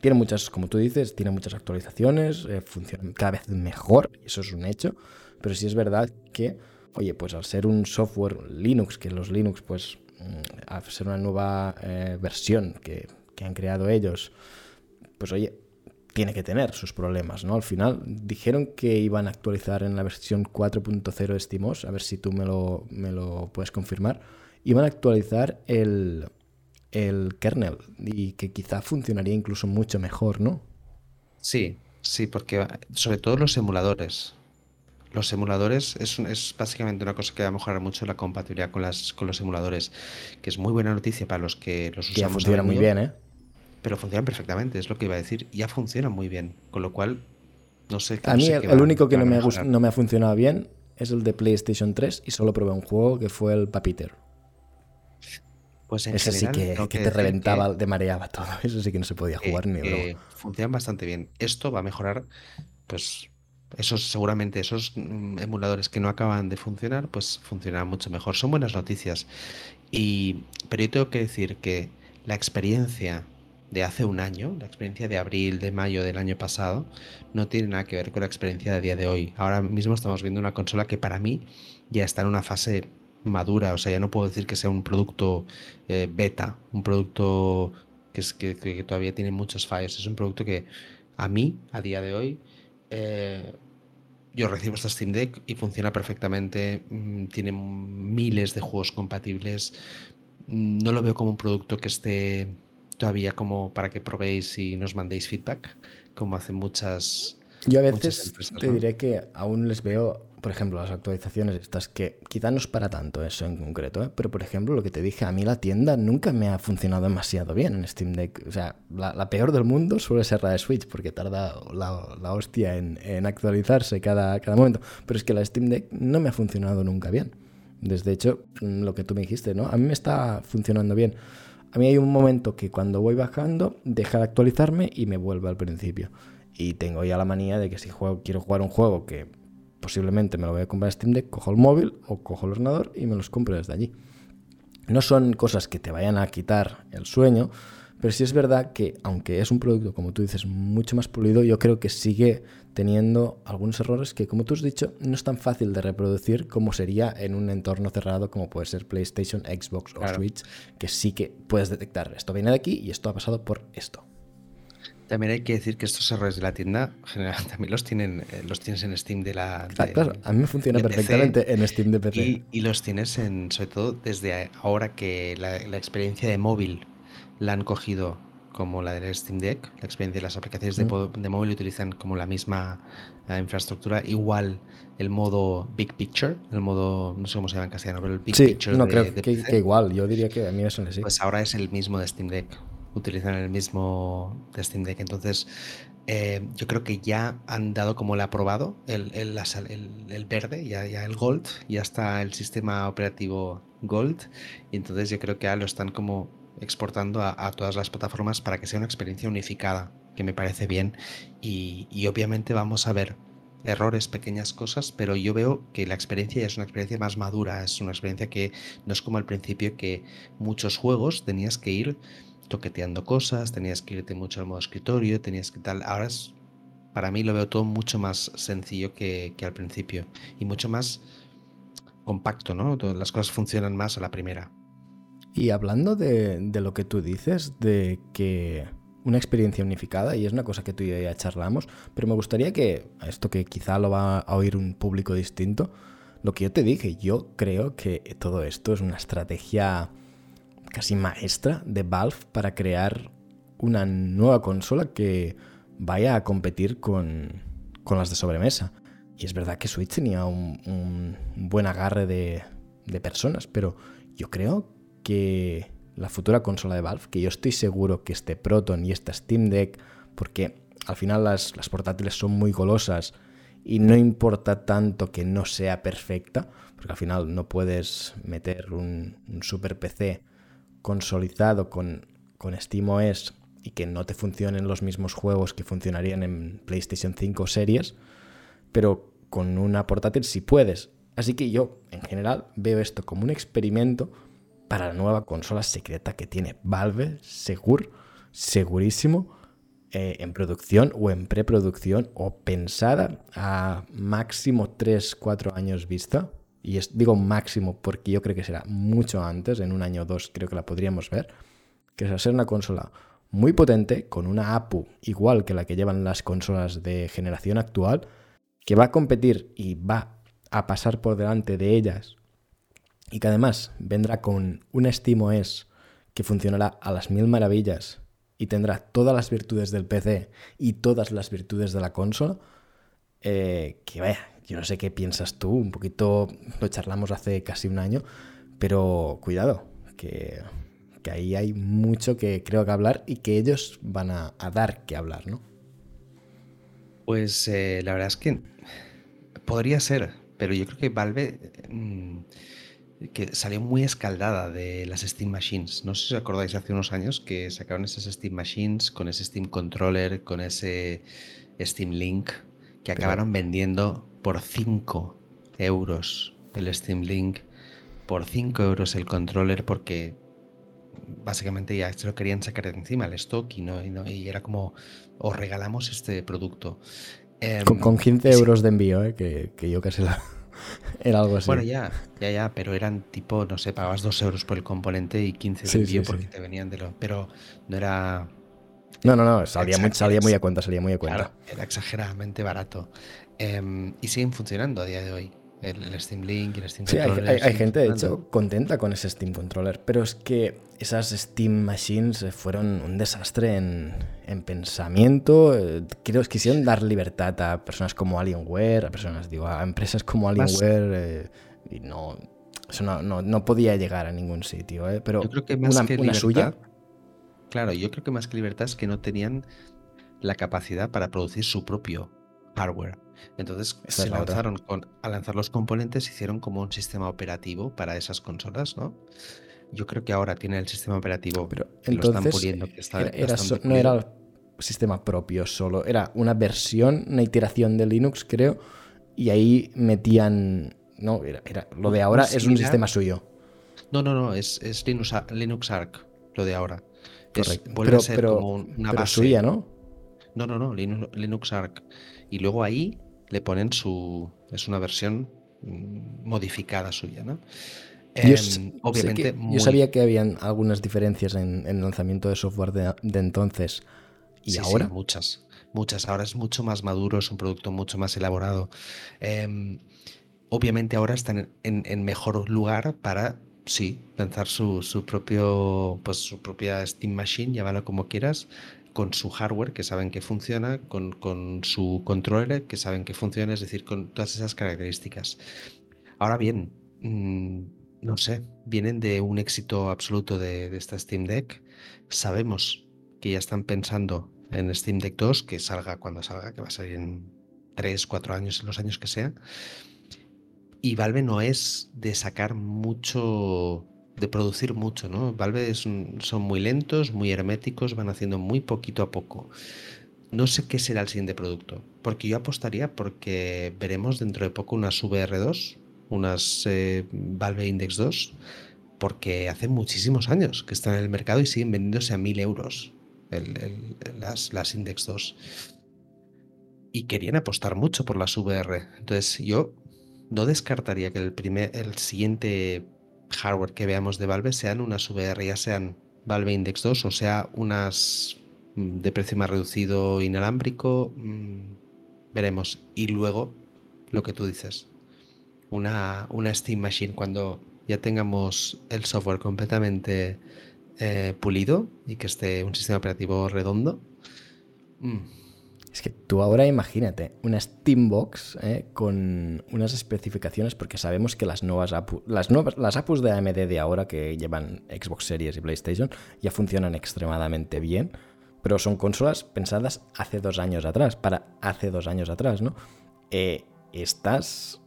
tiene muchas, como tú dices, tiene muchas actualizaciones, eh, funciona cada vez mejor, eso es un hecho, pero sí es verdad que, oye, pues al ser un software Linux, que los Linux, pues, mm, al ser una nueva eh, versión que, que han creado ellos, pues oye, tiene que tener sus problemas, ¿no? Al final dijeron que iban a actualizar en la versión 4.0 de SteamOS, a ver si tú me lo, me lo puedes confirmar, iban a actualizar el, el kernel y que quizá funcionaría incluso mucho mejor, ¿no? Sí, sí, porque sobre todo los emuladores. Los emuladores es, es básicamente una cosa que va a mejorar mucho la compatibilidad con, las, con los emuladores, que es muy buena noticia para los que los usamos. ya funciona muy bien, ¿eh? Pero funcionan perfectamente, es lo que iba a decir. Ya funcionan muy bien, con lo cual no sé. A mí el, único que no me, ha, no me ha funcionado bien es el de PlayStation 3 y solo probé un juego que fue el Papiter. Pues Ese sí que, te reventaba, te mareaba todo. Eso sí que no se podía jugar ni eh, Funcionan bastante bien. Esto va a mejorar, pues, esos seguramente esos mm, emuladores que no acaban de funcionar, pues funcionarán mucho mejor. Son buenas noticias. Y, pero yo tengo que decir que la experiencia de hace un año, la experiencia de abril, de mayo del año pasado, no tiene nada que ver con la experiencia de día de hoy. Ahora mismo estamos viendo una consola que para mí ya está en una fase madura, o sea, ya no puedo decir que sea un producto eh, beta, un producto que, es, que, todavía tiene muchos fallos, es un producto que a mí, a día de hoy, eh, yo recibo esta Steam Deck y funciona perfectamente, mm, tiene miles de juegos compatibles, no lo veo como un producto que esté todavía como para que probéis y nos mandéis feedback, como hacen muchas... Yo a veces te diré que aún les veo por ejemplo, las actualizaciones estas, que quizá no es para tanto eso en concreto, ¿eh? pero por ejemplo, lo que te dije, a mí la tienda nunca me ha funcionado demasiado bien en Steam Deck. O sea, la, peor del mundo suele ser la de Switch, porque tarda la, hostia en, actualizarse cada, cada momento. Pero es que la Steam Deck no me ha funcionado nunca bien. Desde hecho, lo que tú me dijiste, ¿no? A mí me está funcionando bien. A mí hay un momento que cuando voy bajando deja de actualizarme y me vuelve al principio. Y tengo ya la manía de que si juego, quiero jugar un juego que posiblemente me lo voy a comprar en Steam Deck, cojo el móvil o cojo el ordenador y me los compro desde allí. No son cosas que te vayan a quitar el sueño, pero sí es verdad que, aunque es un producto, como tú dices, mucho más pulido, yo creo que sigue teniendo algunos errores que, como tú has dicho, no es tan fácil de reproducir como sería en un entorno cerrado como puede ser PlayStation, Xbox o Switch, que sí que puedes detectar esto viene de aquí y esto ha pasado por esto. También hay que decir que estos errores de la tienda general también los tienen eh, los tienes en Steam de la claro, a mí me funciona perfectamente en Steam de PC y, los tienes en sobre todo desde ahora que la, experiencia de móvil la han cogido como la del Steam Deck la experiencia de las aplicaciones de, mm. móvil utilizan como la misma infraestructura igual el modo Big Picture el modo no sé cómo se llama en castellano pero el Big Picture no creo que, igual yo diría que a mí eso sí pues ahora es el mismo de Steam Deck utilizan el mismo Steam Deck. Entonces, eh, yo creo que ya han dado como el aprobado, el, el, el, verde, ya, ya el Gold, ya está el sistema operativo Gold. Y entonces yo creo que ya lo están como exportando a, todas las plataformas para que sea una experiencia unificada, que me parece bien. Y, y obviamente vamos a ver errores, pequeñas cosas, pero yo veo que la experiencia ya es una experiencia más madura, es una experiencia que no es como al principio que muchos juegos tenías que ir toqueteando cosas, tenías que irte mucho al modo escritorio, tenías que tal. Ahora es, para mí lo veo todo mucho más sencillo que, al principio y mucho más compacto, ¿no? las cosas funcionan más a la primera. Y hablando de, lo que tú dices, de que una experiencia unificada, y es una cosa que tú y yo ya charlamos, pero me gustaría que, esto que quizá lo va a oír un público distinto, lo que yo te dije, yo creo que todo esto es una estrategia casi maestra de Valve para crear una nueva consola que vaya a competir con, las de sobremesa. Y es verdad que Switch tenía un, buen agarre de, personas, pero yo creo que la futura consola de Valve, que yo estoy seguro que este Proton y esta Steam Deck, porque al final las, portátiles son muy golosas y no importa tanto que no sea perfecta, porque al final no puedes meter un, un super PC consolidado con, con SteamOS y que no te funcionen los mismos juegos que funcionarían en PlayStation 5 series, pero con una portátil sí puedes. Así que yo, en general, veo esto como un experimento para la nueva consola secreta que tiene Valve, seguro, segurísimo, eh, en producción o en preproducción o pensada a máximo 3-4 años vista. Y es, digo máximo porque yo creo que será mucho antes, en un año o dos creo que la podríamos ver, que es a ser una consola muy potente, con una APU igual que la que llevan las consolas de generación actual, que va a competir y va a pasar por delante de ellas y que además vendrá con un SteamOS que funcionará a las mil maravillas y tendrá todas las virtudes del PC y todas las virtudes de la consola, eh, que vaya, yo no sé qué piensas tú, un poquito lo charlamos hace casi un año, pero cuidado, que, ahí hay mucho que creo que hablar y que ellos van a, dar que hablar, ¿no? Pues eh, la verdad es que podría ser, pero yo creo que Valve... Mm, que salió muy escaldada de las Steam Machines. No sé si os acordáis hace unos años que sacaron esas Steam Machines con ese Steam Controller, con ese Steam Link, que acabaron vendiendo por 5 euros el Steam Link, por 5 euros el controller, porque básicamente ya se lo querían sacar de encima el stock y, no, y, era como, os regalamos este producto. con, 15 em, euros de envío, ¿eh? que, que yo casi la... Era algo así. Bueno, ya, ya, ya, pero eran tipo, no sé, pagabas 2 euros por el componente y 15 de envío porque te venían de lo. Pero no era. No, no, no, salía, muy, salía muy a cuenta, salía muy a cuenta. Claro, era exageradamente barato. Em, y siguen funcionando a día de hoy el, Steam Link y el Steam sí, Controller. Hay, gente, de hecho, contenta con ese Steam Controller, pero es que esas Steam Machines fueron un desastre en, pensamiento. Eh, creo que quisieron dar libertad a personas como Alienware, a personas, digo, a empresas como Alienware, eh, y no, eso no, podía llegar a ningún sitio, ¿eh? pero yo creo que más que libertad, suya. Claro, yo creo que más que libertad es que no tenían la capacidad para producir su propio hardware. Entonces se lanzaron con, al lanzar los componentes hicieron como un sistema operativo para esas consolas, ¿no? Yo creo que ahora tiene el sistema operativo, pero entonces, lo están puliendo. no era sistema propio solo, era una versión, una iteración de Linux, creo, y ahí metían. No, era, lo de ahora es un sistema suyo. No, no, no, es, es Linux, Linux Arc, lo de ahora. Correcto. vuelve a ser como una base. suya, ¿no? No, no, no, Linux Arc. Y luego ahí le ponen su. Es una versión mm, modificada suya, ¿no? yo, em, obviamente. Yo sabía que habían algunas diferencias en, el lanzamiento de software de, entonces. ¿Y ahora? muchas. Muchas. Ahora es mucho más maduro, es un producto mucho más elaborado. Em, obviamente ahora están en, mejor lugar para sí, lanzar su, su, propio, pues su propia Steam Machine, llámalo como quieras, con su hardware que saben que funciona, con, su controller que saben que funciona, es decir, con todas esas características. Ahora bien, mm, no sé, vienen de un éxito absoluto de, esta Steam Deck. Sabemos que ya están pensando en Steam Deck 2, que salga cuando salga, que va a salir en 3, 4 años, en los años que sea. Y Valve no es de sacar mucho de producir mucho, ¿no? Valve son muy lentos, muy herméticos, van haciendo muy poquito a poco. No sé qué será el siguiente producto, porque yo apostaría porque veremos dentro de poco unas VR2, unas eh, Valve Index 2, porque hace muchísimos años que están en el mercado y siguen vendiéndose a mil euros las, las Index 2. Y querían apostar mucho por las VR. Entonces yo no descartaría que el, primer, el siguiente hardware que veamos de Valve sean unas VR, ya sean Valve Index 2 o sea unas mm, de precio más reducido inalámbrico, mm, veremos. Y luego, lo que tú dices, una, una Steam Machine cuando ya tengamos el software completamente eh, pulido y que esté un sistema operativo redondo. Mm, es que tú ahora imagínate una Steambox ¿eh? con unas especificaciones, porque sabemos que las nuevas, las nuevas las APUs de AMD de ahora que llevan Xbox Series y PlayStation ya funcionan extremadamente bien, pero son consolas pensadas hace dos años atrás, para hace dos años atrás, ¿no? Eh, estas,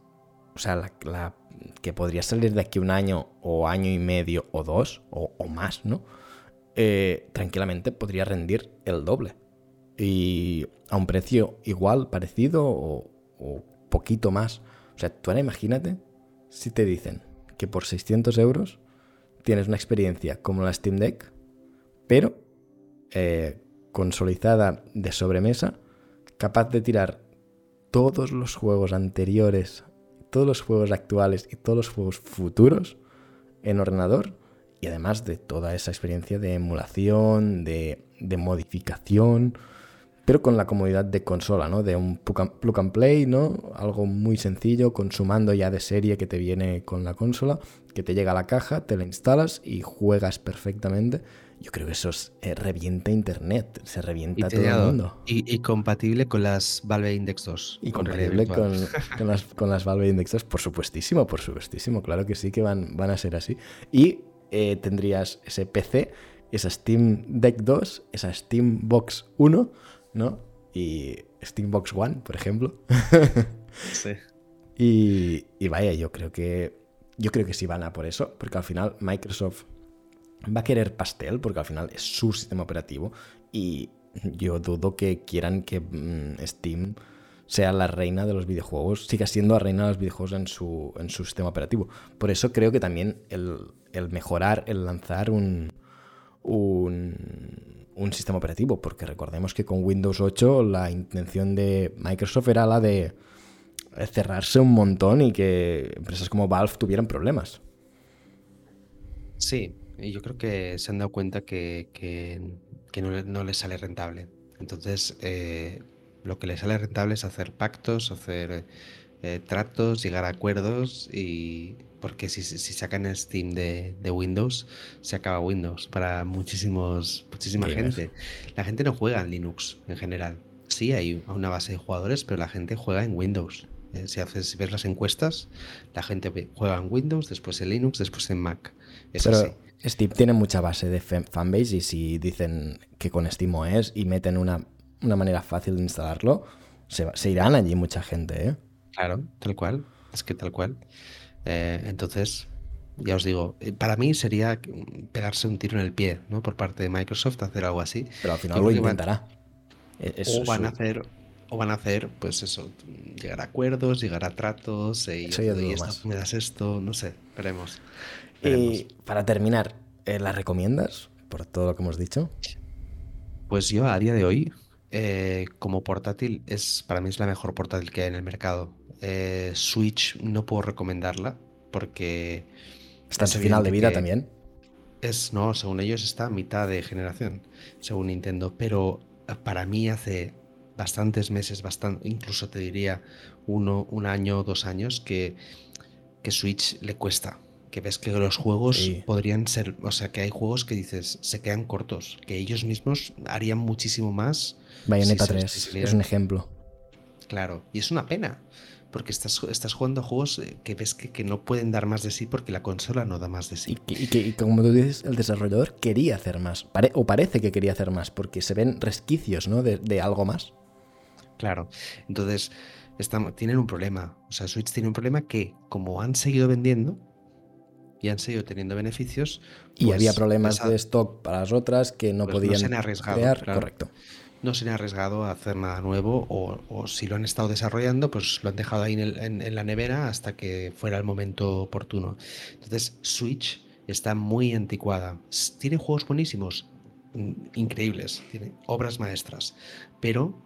o sea, la, que podría salir de aquí un año o año y medio o dos o, más, ¿no? Eh, tranquilamente podría rendir el doble y a un precio igual, parecido o, poquito más. O sea, tú ahora imagínate si te dicen que por 600 euros tienes una experiencia como la Steam Deck, pero eh, consolidada de sobremesa, capaz de tirar todos los juegos anteriores, todos los juegos actuales y todos los juegos futuros en ordenador y además de toda esa experiencia de emulación, de, de modificación, pero con la comodidad de consola, ¿no? De un plug and play, ¿no? Algo muy sencillo, con su mando ya de serie que te viene con la consola, que te llega a la caja, te la instalas y juegas perfectamente. Yo creo que eso es, eh, revienta internet, se revienta todo el mundo. Y, compatible con las Valve Index 2. Y compatible con, las, con, las, Valve Index 2, por supuestísimo, por supuestísimo, claro que sí que van, van a ser así. Y eh, tendrías ese PC, esa Steam Deck 2, esa Steam Box 1 ¿no? Y Steambox One, por ejemplo. sí. Y, vaya, yo creo que. Yo creo que sí van a por eso, porque al final Microsoft va a querer pastel, porque al final es su sistema operativo. Y yo dudo que quieran que mm, Steam sea la reina de los videojuegos, siga siendo la reina de los videojuegos en su, en su sistema operativo. Por eso creo que también el, el mejorar, el lanzar un, un un sistema operativo, porque recordemos que con Windows 8 la intención de Microsoft era la de cerrarse un montón y que empresas como Valve tuvieran problemas. Sí, y yo creo que se han dado cuenta que, no, les sale rentable. Entonces, eh, lo que les sale rentable es hacer pactos, hacer eh, tratos, llegar a acuerdos y, porque si, si sacan Steam de, Windows, se acaba Windows para muchísimos, muchísima gente. La gente no juega en Linux en general. Sí, hay una base de jugadores, pero la gente juega en Windows. Eh, si, haces, si ves las encuestas, la gente juega en Windows, después en Linux, después en Mac. pero Steam tiene mucha base de fanbase y si dicen que con Steam es y meten una, una manera fácil de instalarlo, se, se irán allí mucha gente. ¿eh? Claro, tal cual. Es que tal cual. Eh, entonces, ya os digo, eh, para mí sería pegarse un tiro en el pie, ¿no? Por parte de Microsoft, hacer algo así. Pero al final lo intentará. E-, o van a hacer, o van a hacer, pues eso, llegar a acuerdos, llegar a tratos, y, me das esto, no sé, veremos. Y para terminar, eh, ¿la recomiendas por todo lo que hemos dicho? Pues yo a día de hoy, como portátil, es para mí es la mejor portátil que hay en el mercado. Eh, Switch no puedo recomendarla porque... Está en su final de vida también. Es, no, según ellos está a mitad de generación, según Nintendo, pero eh, para mí hace bastantes meses, bastante, incluso te diría uno, un año, dos años, que, que Switch le cuesta. Que ves que los juegos podrían ser, o sea, que hay juegos que dices, se quedan cortos, que ellos mismos harían muchísimo más. Bayonetta 3 es un ejemplo. Claro, y es una pena, porque estás, estás jugando juegos eh, que ves que, no pueden dar más de sí porque la consola no da más de sí. Y que, como tú dices, el desarrollador quería hacer más, o parece que quería hacer más, porque se ven resquicios ¿no? de, algo más. Claro, entonces tienen un problema. O sea, Switch tiene un problema que, como han seguido vendiendo y han seguido teniendo beneficios. y había pues problemas de stock para las otras que no pues podían no se crear. Correcto no se han arriesgado a hacer nada nuevo o, si lo han estado desarrollando, pues lo han dejado ahí en, la nevera hasta que fuera el momento oportuno. Entonces, Switch está muy anticuada. Tiene juegos buenísimos, mm, increíbles, tiene obras maestras, pero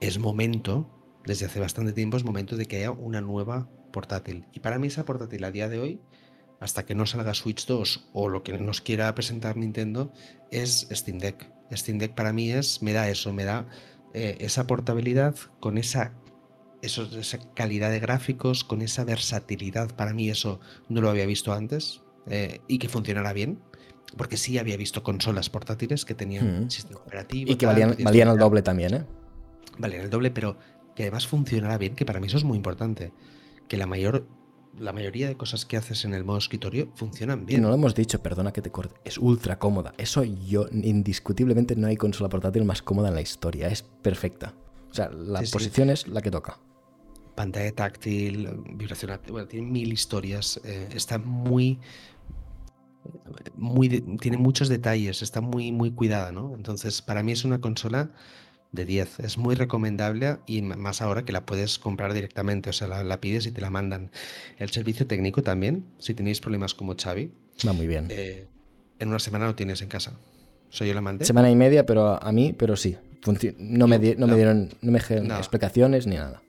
es momento, desde hace bastante tiempo, es momento de que haya una nueva portátil. Y para mí esa portátil a día de hoy, hasta que no salga Switch 2 o lo que nos quiera presentar Nintendo, es Steam Deck Steam Deck para mí es, me da eso, me da eh, esa portabilidad con esa, eso, esa calidad de gráficos, con esa versatilidad. Para mí eso no lo había visto antes eh, y que funcionara bien. Porque sí había visto consolas portátiles que tenían mm. sistema operativo. Y que valían, valían el doble también, ¿eh? Valían el doble, pero que además funcionara bien, que para mí eso es muy importante. Que la mayor la mayoría de cosas que haces en el modo escritorio funcionan bien. no lo hemos dicho, perdona que te corte. Es ultra cómoda. Eso yo, indiscutiblemente, no hay consola portátil más cómoda en la historia. Es perfecta. O sea, la posición es la que toca. Pantalla táctil, vibración. Bueno, tiene mil historias. Eh, está muy. Muy tiene muchos detalles, está muy, muy cuidada, ¿no? Entonces, para mí es una consola de 10. Es muy recomendable y más ahora que la puedes comprar directamente, o sea, la, pides y te la mandan. El servicio técnico también, si tenéis problemas como Xavi. Va muy bien. Eh, en una semana lo tienes en casa. Sea, yo la mandé. Semana y media, pero a mí, pero sí. no, me no, me dieron no me explicaciones ni nada.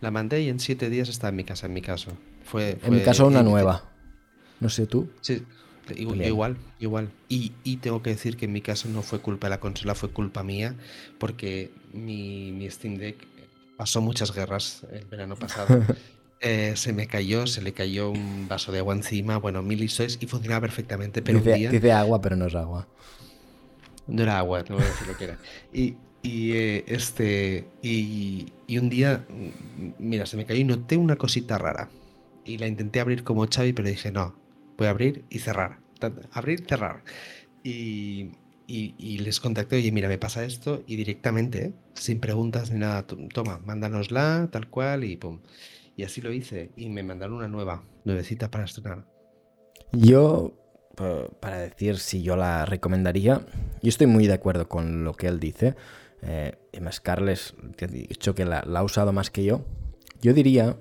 La mandé y en siete días está en mi casa, en mi caso. Fue, en mi caso una nueva. No sé tú. Sí, igual, igual. Y, y, tengo que decir que en mi caso no fue culpa de la consola, fue culpa mía, porque mi, mi Steam Deck pasó muchas guerras el verano pasado. Eh, se me cayó, se le cayó un vaso de agua encima, bueno, mil historias y funcionaba perfectamente, pero dice, un día... dice agua, pero no es agua. No era agua, no voy a decir lo que era. Y, y eh, este y, y, un día, mira, se me cayó y noté una cosita rara. Y la intenté abrir como Xavi, pero dije, no, a abrir y cerrar. Abrir, cerrar. Y, y, les contacté, oye, mira, me pasa esto, y directamente, sin preguntas ni nada, toma, mándanosla, tal cual, y pum. Y así lo hice, y me mandaron una nueva, nuevecita para estrenar. Yo, para decir si yo la recomendaría, yo estoy muy de acuerdo con lo que él dice. Eh, además, Carles, ha dicho que la, ha usado más que yo. Yo diría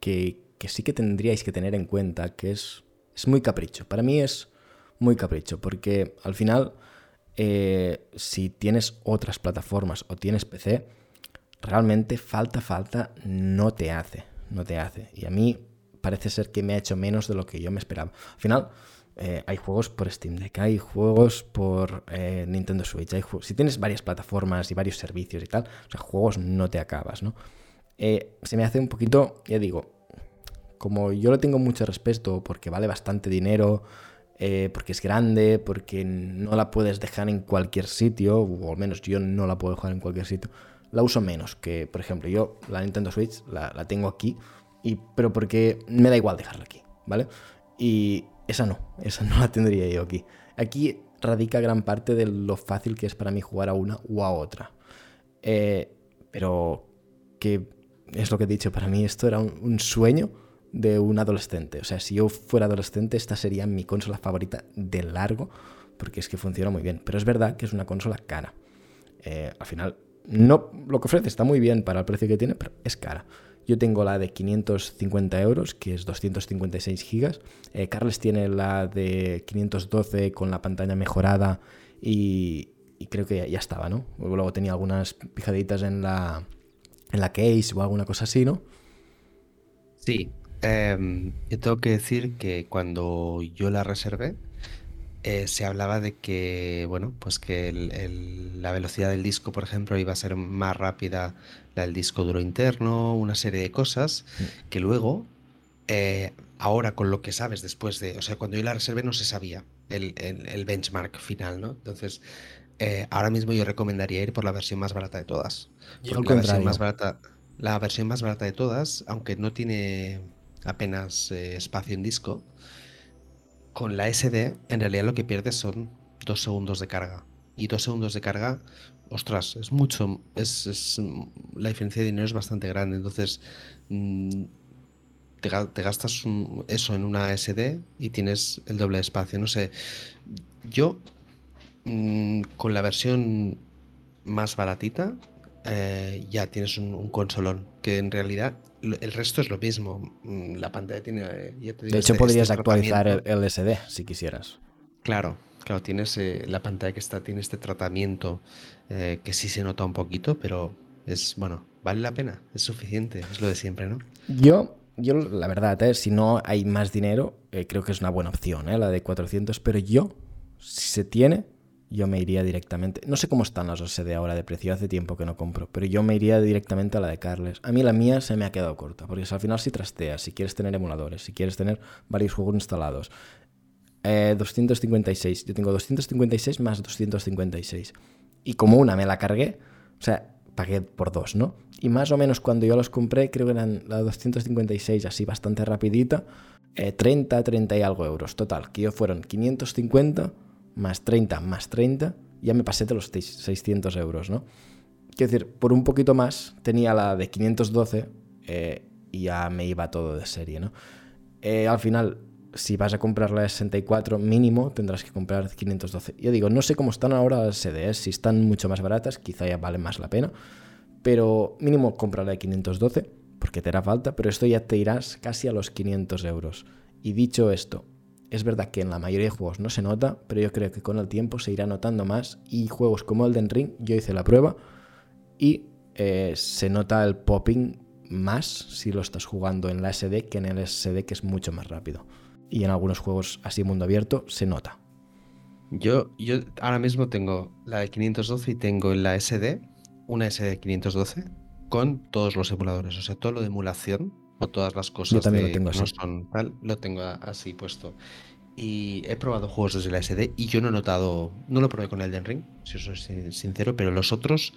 que sí que tendríais que tener en cuenta que es es muy capricho. Para mí es muy capricho, porque al final, eh, si tienes otras plataformas o tienes PC, realmente falta, falta, no te hace, no te hace. Y a mí parece ser que me ha hecho menos de lo que yo me esperaba. Al final, eh, hay juegos por Steam Deck, hay juegos por eh, Nintendo Switch, hay si tienes varias plataformas y varios servicios y tal, o sea, juegos no te acabas, ¿no? se me hace un poquito, ya digo, como yo le tengo mucho respeto porque vale bastante dinero, eh, porque es grande, porque no la puedes dejar en cualquier sitio, o al menos yo no la puedo dejar en cualquier sitio, la uso menos que, por ejemplo, yo la Nintendo Switch la, tengo aquí, y, pero porque me da igual dejarla aquí, ¿vale? Y esa no, esa no la tendría yo aquí. Aquí radica gran parte de lo fácil que es para mí jugar a una u a otra. Eh, pero que es lo que he dicho, para mí esto era un sueño de un adolescente. O sea, si yo fuera adolescente, esta sería mi consola favorita de largo, porque es que funciona muy bien. Pero es verdad que es una consola cara. Eh, al final, no, lo que ofrece está muy bien para el precio que tiene, pero es cara. Yo tengo la de 550 euros, que es 256 gigas. Eh, Carles tiene la de 512 con la pantalla mejorada y, creo que ya, estaba, ¿no? Luego tenía algunas pijaditas en la, en la case o alguna cosa así, ¿no? Sí, Em, yo tengo que decir que cuando yo la reservé, eh, se hablaba de que, bueno, pues que la velocidad del disco, por ejemplo, iba a ser más rápida la del disco duro interno, una serie de cosas mm. que luego, eh, ahora con lo que sabes después de, o sea, cuando yo la reservé no se sabía el, benchmark final, ¿no? Entonces, eh, ahora mismo yo recomendaría ir por la versión más barata de todas. la versión más barata, la versión más barata de todas, aunque no tiene apenas eh, espacio en disco, con la SD en realidad lo que pierdes son dos segundos de carga. Y dos segundos de carga, ostras, es mucho, es, la diferencia de dinero es bastante grande. Entonces, mm, te, gastas eso en una SD y tienes el doble de espacio. No sé, yo mm, con la versión más baratita eh, ya tienes un, consolón, que en realidad el resto es lo mismo. Mm, la pantalla tiene. Eh, de hecho, este, podrías este actualizar el, LSD si quisieras. Claro, claro, tienes eh, la pantalla que está, tiene este tratamiento eh, que sí se nota un poquito, pero es bueno, vale la pena, es suficiente, es lo de siempre, ¿no? Yo, yo la verdad, si no hay más dinero, creo que es una buena opción, la de 400, pero yo, si se tiene, yo me iría directamente. No sé cómo están las OSD ahora de precio, hace tiempo que no compro, pero yo me iría directamente a la de Carles. A mí la mía se me ha quedado corta, porque al final si trasteas, si quieres tener emuladores, si quieres tener varios juegos instalados. 256, eh, yo tengo 256 más 256. Y como una me la cargué, o sea, pagué por dos, ¿no? Y más o menos cuando yo los compré, creo que eran la 256 así bastante rapidita, 30, eh, 30 y algo euros. Total, que yo fueron 550 más 30 más 30, ya me pasé de los 600 euros, ¿no? Quiero decir, por un poquito más tenía la de 512 eh, y ya me iba todo de serie, ¿no? Eh, al final, si vas a comprar la 64 mínimo tendrás que comprar 512. Yo digo, no sé cómo están ahora las SDs, si están mucho más baratas, quizá ya vale más la pena, pero mínimo compra la de 512 porque te hará falta, pero esto ya te irás casi a los 500 euros. Y dicho esto, es verdad que en la mayoría de juegos no se nota, pero yo creo que con el tiempo se irá notando más y juegos como Elden Ring, yo hice la prueba y eh, se nota el popping más si lo estás jugando en la SD que en el SD que es mucho más rápido y en algunos juegos así mundo abierto se nota. Yo, yo ahora mismo tengo la de 512 y tengo en la SD una SD 512 con todos los emuladores, o sea, todo lo de emulación o todas las cosas Yo también lo tengo que no así. son tal, lo tengo así puesto. Y he probado juegos desde la SD y yo no he notado, no lo probé con Elden Ring, si os soy sin- sincero, pero los otros,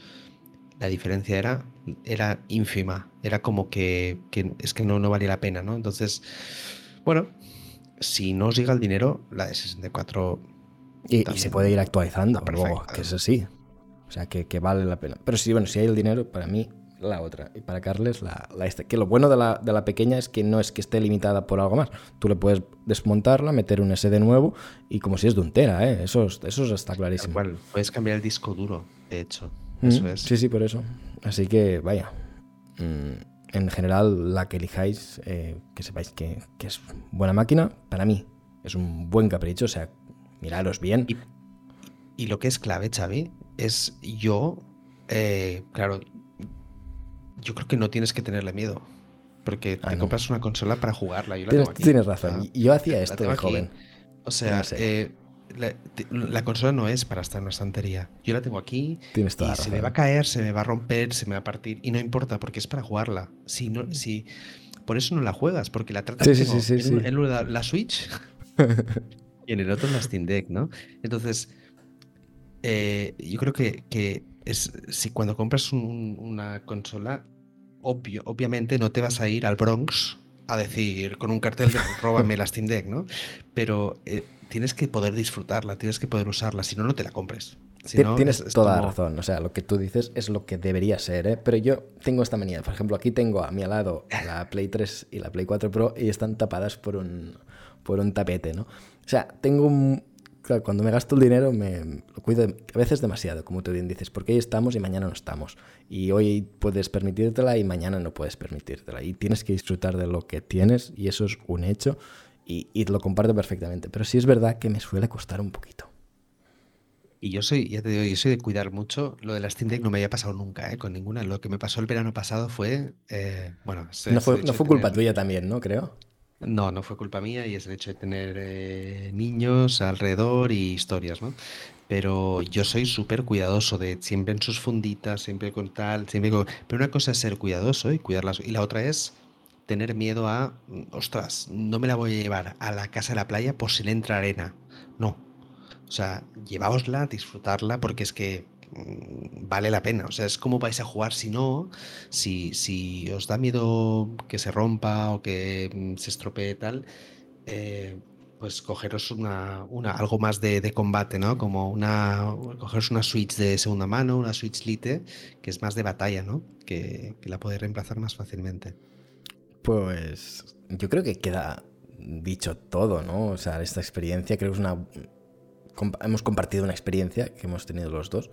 la diferencia era, era ínfima. Era como que, que es que no, no valía la pena, ¿no? Entonces, bueno, si no os llega el dinero, la de 64 Y, y se puede ir actualizando luego, que es así. O sea, que, que vale la pena. Pero sí, bueno, si hay el dinero, para mí, la otra. Y para Carles, la, la esta. Que lo bueno de la, de la pequeña es que no es que esté limitada por algo más. Tú le puedes desmontarla, meter un SD nuevo y como si es de un tera, ¿eh? Eso, es- eso está clarísimo. cual, puedes cambiar el disco duro, de hecho. Mm, Eso es. Sí, sí, por eso. Así que, vaya. mm, en general, la que elijáis, eh, que sepáis que, que es buena máquina, para mí es un buen capricho. O sea, miraros bien. Y, y lo que es clave, Xavi, es yo, eh, claro, yo creo que no tienes que tenerle miedo. Porque Ah, te no. compras una consola para jugarla. Yo la Tienes, tengo aquí. tienes razón. Yo hacía la esto de joven. O sea, No sé. eh, la, la consola no es para estar en una estantería. Yo la tengo aquí Tienes toda y la se me va a caer, se me va a romper, se me va a partir y no importa porque es para jugarla. Si no, si por eso no la juegas, porque la tratas Sí, sí, sí, sí, en, en una la Switch y en el otro la Steam Deck, ¿no? Entonces, eh, yo creo que, que es si cuando compras un- una consola, obvio, obviamente no te vas a ir al Bronx a decir con un cartel de róbame la Steam Deck, ¿no? Pero eh, tienes que poder disfrutarla, tienes que poder usarla, si no, no te la compres. Si no, Tienes es- es toda la como- razón. O sea, lo que tú dices es lo que debería ser, ¿eh? Pero yo tengo esta manía. Por ejemplo, aquí tengo a mi lado la Play 3 y la Play 4 Pro y están tapadas por un, por un tapete, ¿no? O sea, tengo un... Claro, cuando me gasto el dinero me lo cuido a veces demasiado, como tú bien dices, porque hoy estamos y mañana no estamos. Y hoy puedes permitírtela y mañana no puedes permitírtela. Y tienes que disfrutar de lo que tienes y eso es un hecho y, y lo comparto perfectamente. Pero sí es verdad que me suele costar un poquito. Y yo soy, ya te digo, yo soy de cuidar mucho. Lo de la Steam Deck no me había pasado nunca, ¿eh? Con ninguna. Lo que me pasó el verano pasado fue, eh, bueno, No fue, no culpa tener- tuya también, ¿no? Creo. No, no fue culpa mía y es el hecho de tener eh, niños alrededor y historias, ¿no? Pero yo soy súper cuidadoso de siempre en sus funditas, siempre con tal, siempre con... Pero una cosa es ser cuidadoso y cuidarlas. Y la otra es tener miedo a, mm, ostras, no me la voy a llevar a la casa de la playa por si le entra arena. No. O sea, llevaosla, disfrutarla, porque es que vale la pena. O sea, es como vais a jugar si no, si, si os da miedo que se rompa o que mm, se estropee tal, eh, pues cogeros una, una, algo más de, de combate, ¿no? Como una, cogeros una Switch de segunda mano, una Switch Lite, que es más de batalla, ¿no? Que, que la podéis reemplazar más fácilmente. Pues yo creo que queda dicho todo, ¿no? O sea, esta experiencia creo que es una... Hemos compartido una experiencia que hemos tenido los dos.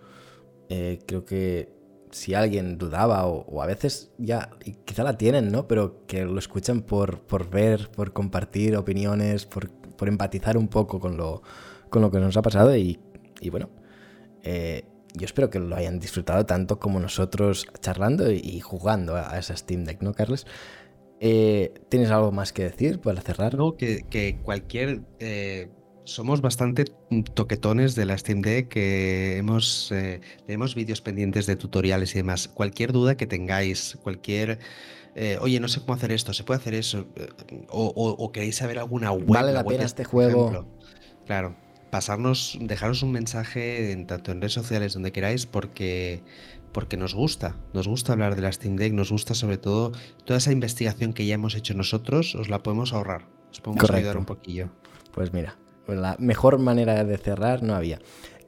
Eh, creo que si alguien dudaba o, a veces ya, quizá la tienen, ¿no? Pero que lo escuchan por, por ver, por compartir opiniones, por, por empatizar un poco con lo, con lo que nos ha pasado y, bueno, eh, yo espero que lo hayan disfrutado tanto como nosotros charlando y, jugando a, a esa Steam Deck, ¿no, Carles? Eh, ¿Tienes algo más que decir para cerrar? No, que, cualquier... somos bastante toquetones de la Steam Deck, que hemos, eh, tenemos vídeos pendientes de tutoriales y demás. Cualquier duda que tengáis, cualquier... eh, oye, no sé cómo hacer esto, se puede hacer eso, eh, o, o- o queréis saber alguna web. ¿Vale la web pena es- este juego? ejemplo. Claro, pasarnos, dejaros un mensaje en, tanto en redes sociales donde queráis, porque, porque nos gusta, nos gusta hablar de la Steam Deck, nos gusta sobre todo toda esa investigación que ya hemos hecho nosotros, os la podemos ahorrar, os podemos Correcto. ayudar un poquillo. Pues mira, la mejor manera de cerrar no había.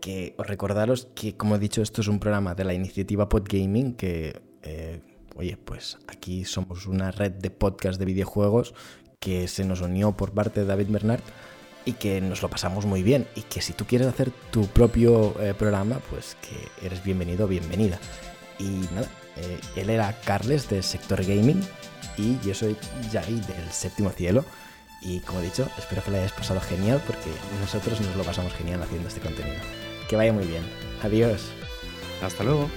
Que os recordaros que, como he dicho, esto es un programa de la iniciativa Podgaming, que, eh, oye, pues aquí somos una red de podcast de videojuegos que se nos unió por parte de David Bernard y que nos lo pasamos muy bien. Y que si tú quieres hacer tu propio eh, programa, pues que eres bienvenido o bienvenida. Y nada, eh, él era Carles de Sector Gaming y yo soy Javi del Séptimo Cielo. Y como he dicho, espero que lo hayas pasado genial porque nosotros nos lo pasamos genial haciendo este contenido. Que vaya muy bien. Adiós. Hasta luego.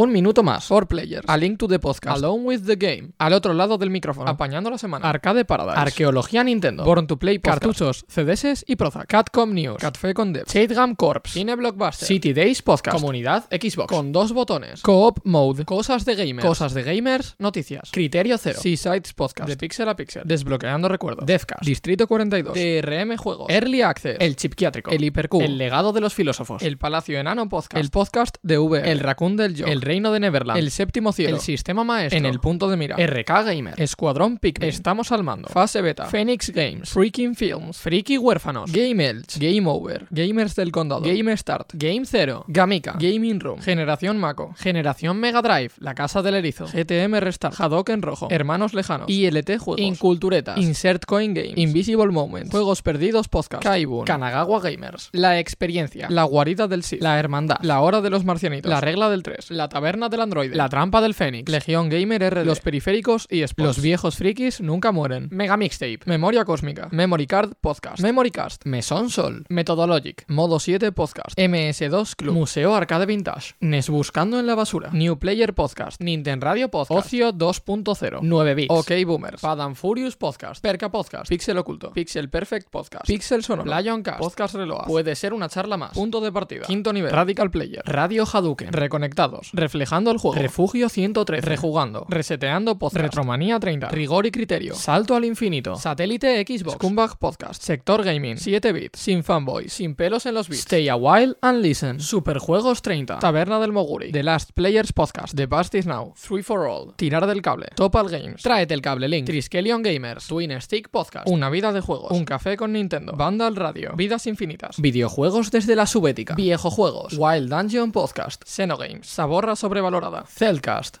Un minuto más. For Players. A Link to the Podcast. Alone with the Game. Al otro lado del micrófono. Apañando la semana. Arcade Paradise. Arqueología Nintendo. Born to Play Podcast. Cartuchos, CDS y Prozac. Catcom News. Catfe con Dev. Shadegam Corps. Cine Blockbuster. City Days Podcast. Comunidad Xbox. Con dos botones. Co-op Mode. Cosas de gamers. Cosas de gamers. Noticias. Criterio Cero. Seasides Podcast. De Pixel a Pixel. Desbloqueando recuerdos. Devcast. Distrito 42. DRM Juegos. Early Access. El Chipquiátrico. El Hipercube. El Legado de los Filósofos. El Palacio Enano Podcast. El Podcast de VR. El Raccoon del Yo. El Reino de Neverland. El Séptimo Cielo. El Sistema Maestro. En el punto de mira. RK Gamer. Escuadrón Pikmin. Estamos al mando. Fase Beta. Phoenix Games. Freaking Films. Freaky Huérfanos. Game Elch. Game Over. Gamers del Condado. Game Start. Game Zero. Gamika. Gaming Room. Generación Mako. Generación Mega Drive. La Casa del Erizo. GTM Restart. Hadoken Rojo. Hermanos Lejanos. ILT Juegos. Inculturetas. Insert Coin Games. Invisible Moments. Juegos Perdidos Podcast. Kaibun. Kanagawa Gamers. La Experiencia. La Guarida del Sid. La Hermandad. La Hora de los Marcianitos. La Regla del 3. La Taberna del Android. La Trampa del Fénix. Legión Gamer RD. Los Periféricos y Sports. Los viejos frikis nunca mueren. Mega Mixtape. Memoria Cósmica. Memory Card Podcast. Memory Cast. Mesón Sol. Methodologic. Modo 7 Podcast. MS2 Club. Museo Arcade Vintage. NES Buscando en la Basura. New Player Podcast. Nintendo Radio Podcast. Ocio 2.0. 9 bits. OK Boomers. Padam Furious Podcast. Perca Podcast. Pixel Oculto. Pixel Perfect Podcast. Pixel Sonoro. Lion Cast. Podcast Reload. Puede ser una charla más. Punto de partida. Quinto nivel. Radical Player. Radio Hadouken. Reconectados. Reflejando el juego. Refugio 113. Rejugando. Reseteando Podcast. Retromanía 30. Rigor y criterio. Salto al infinito. Satélite Xbox. Scumbag Podcast. Sector Gaming. 7 bits. Sin fanboy. Sin pelos en los bits. Stay a while and listen. Superjuegos 30. Taberna del Moguri. The Last Players Podcast. The Past is Now. Free for All. Tirar del cable. Topal Games. Tráete el cable Link. Triskelion Gamers. Twin Stick Podcast. Una vida de juegos. Un café con Nintendo. Vandal Radio. Vidas infinitas. Videojuegos desde la subética. Viejo juegos. Wild Dungeon Podcast. Xenogames. Saborra sobrevalorada. Cellcast.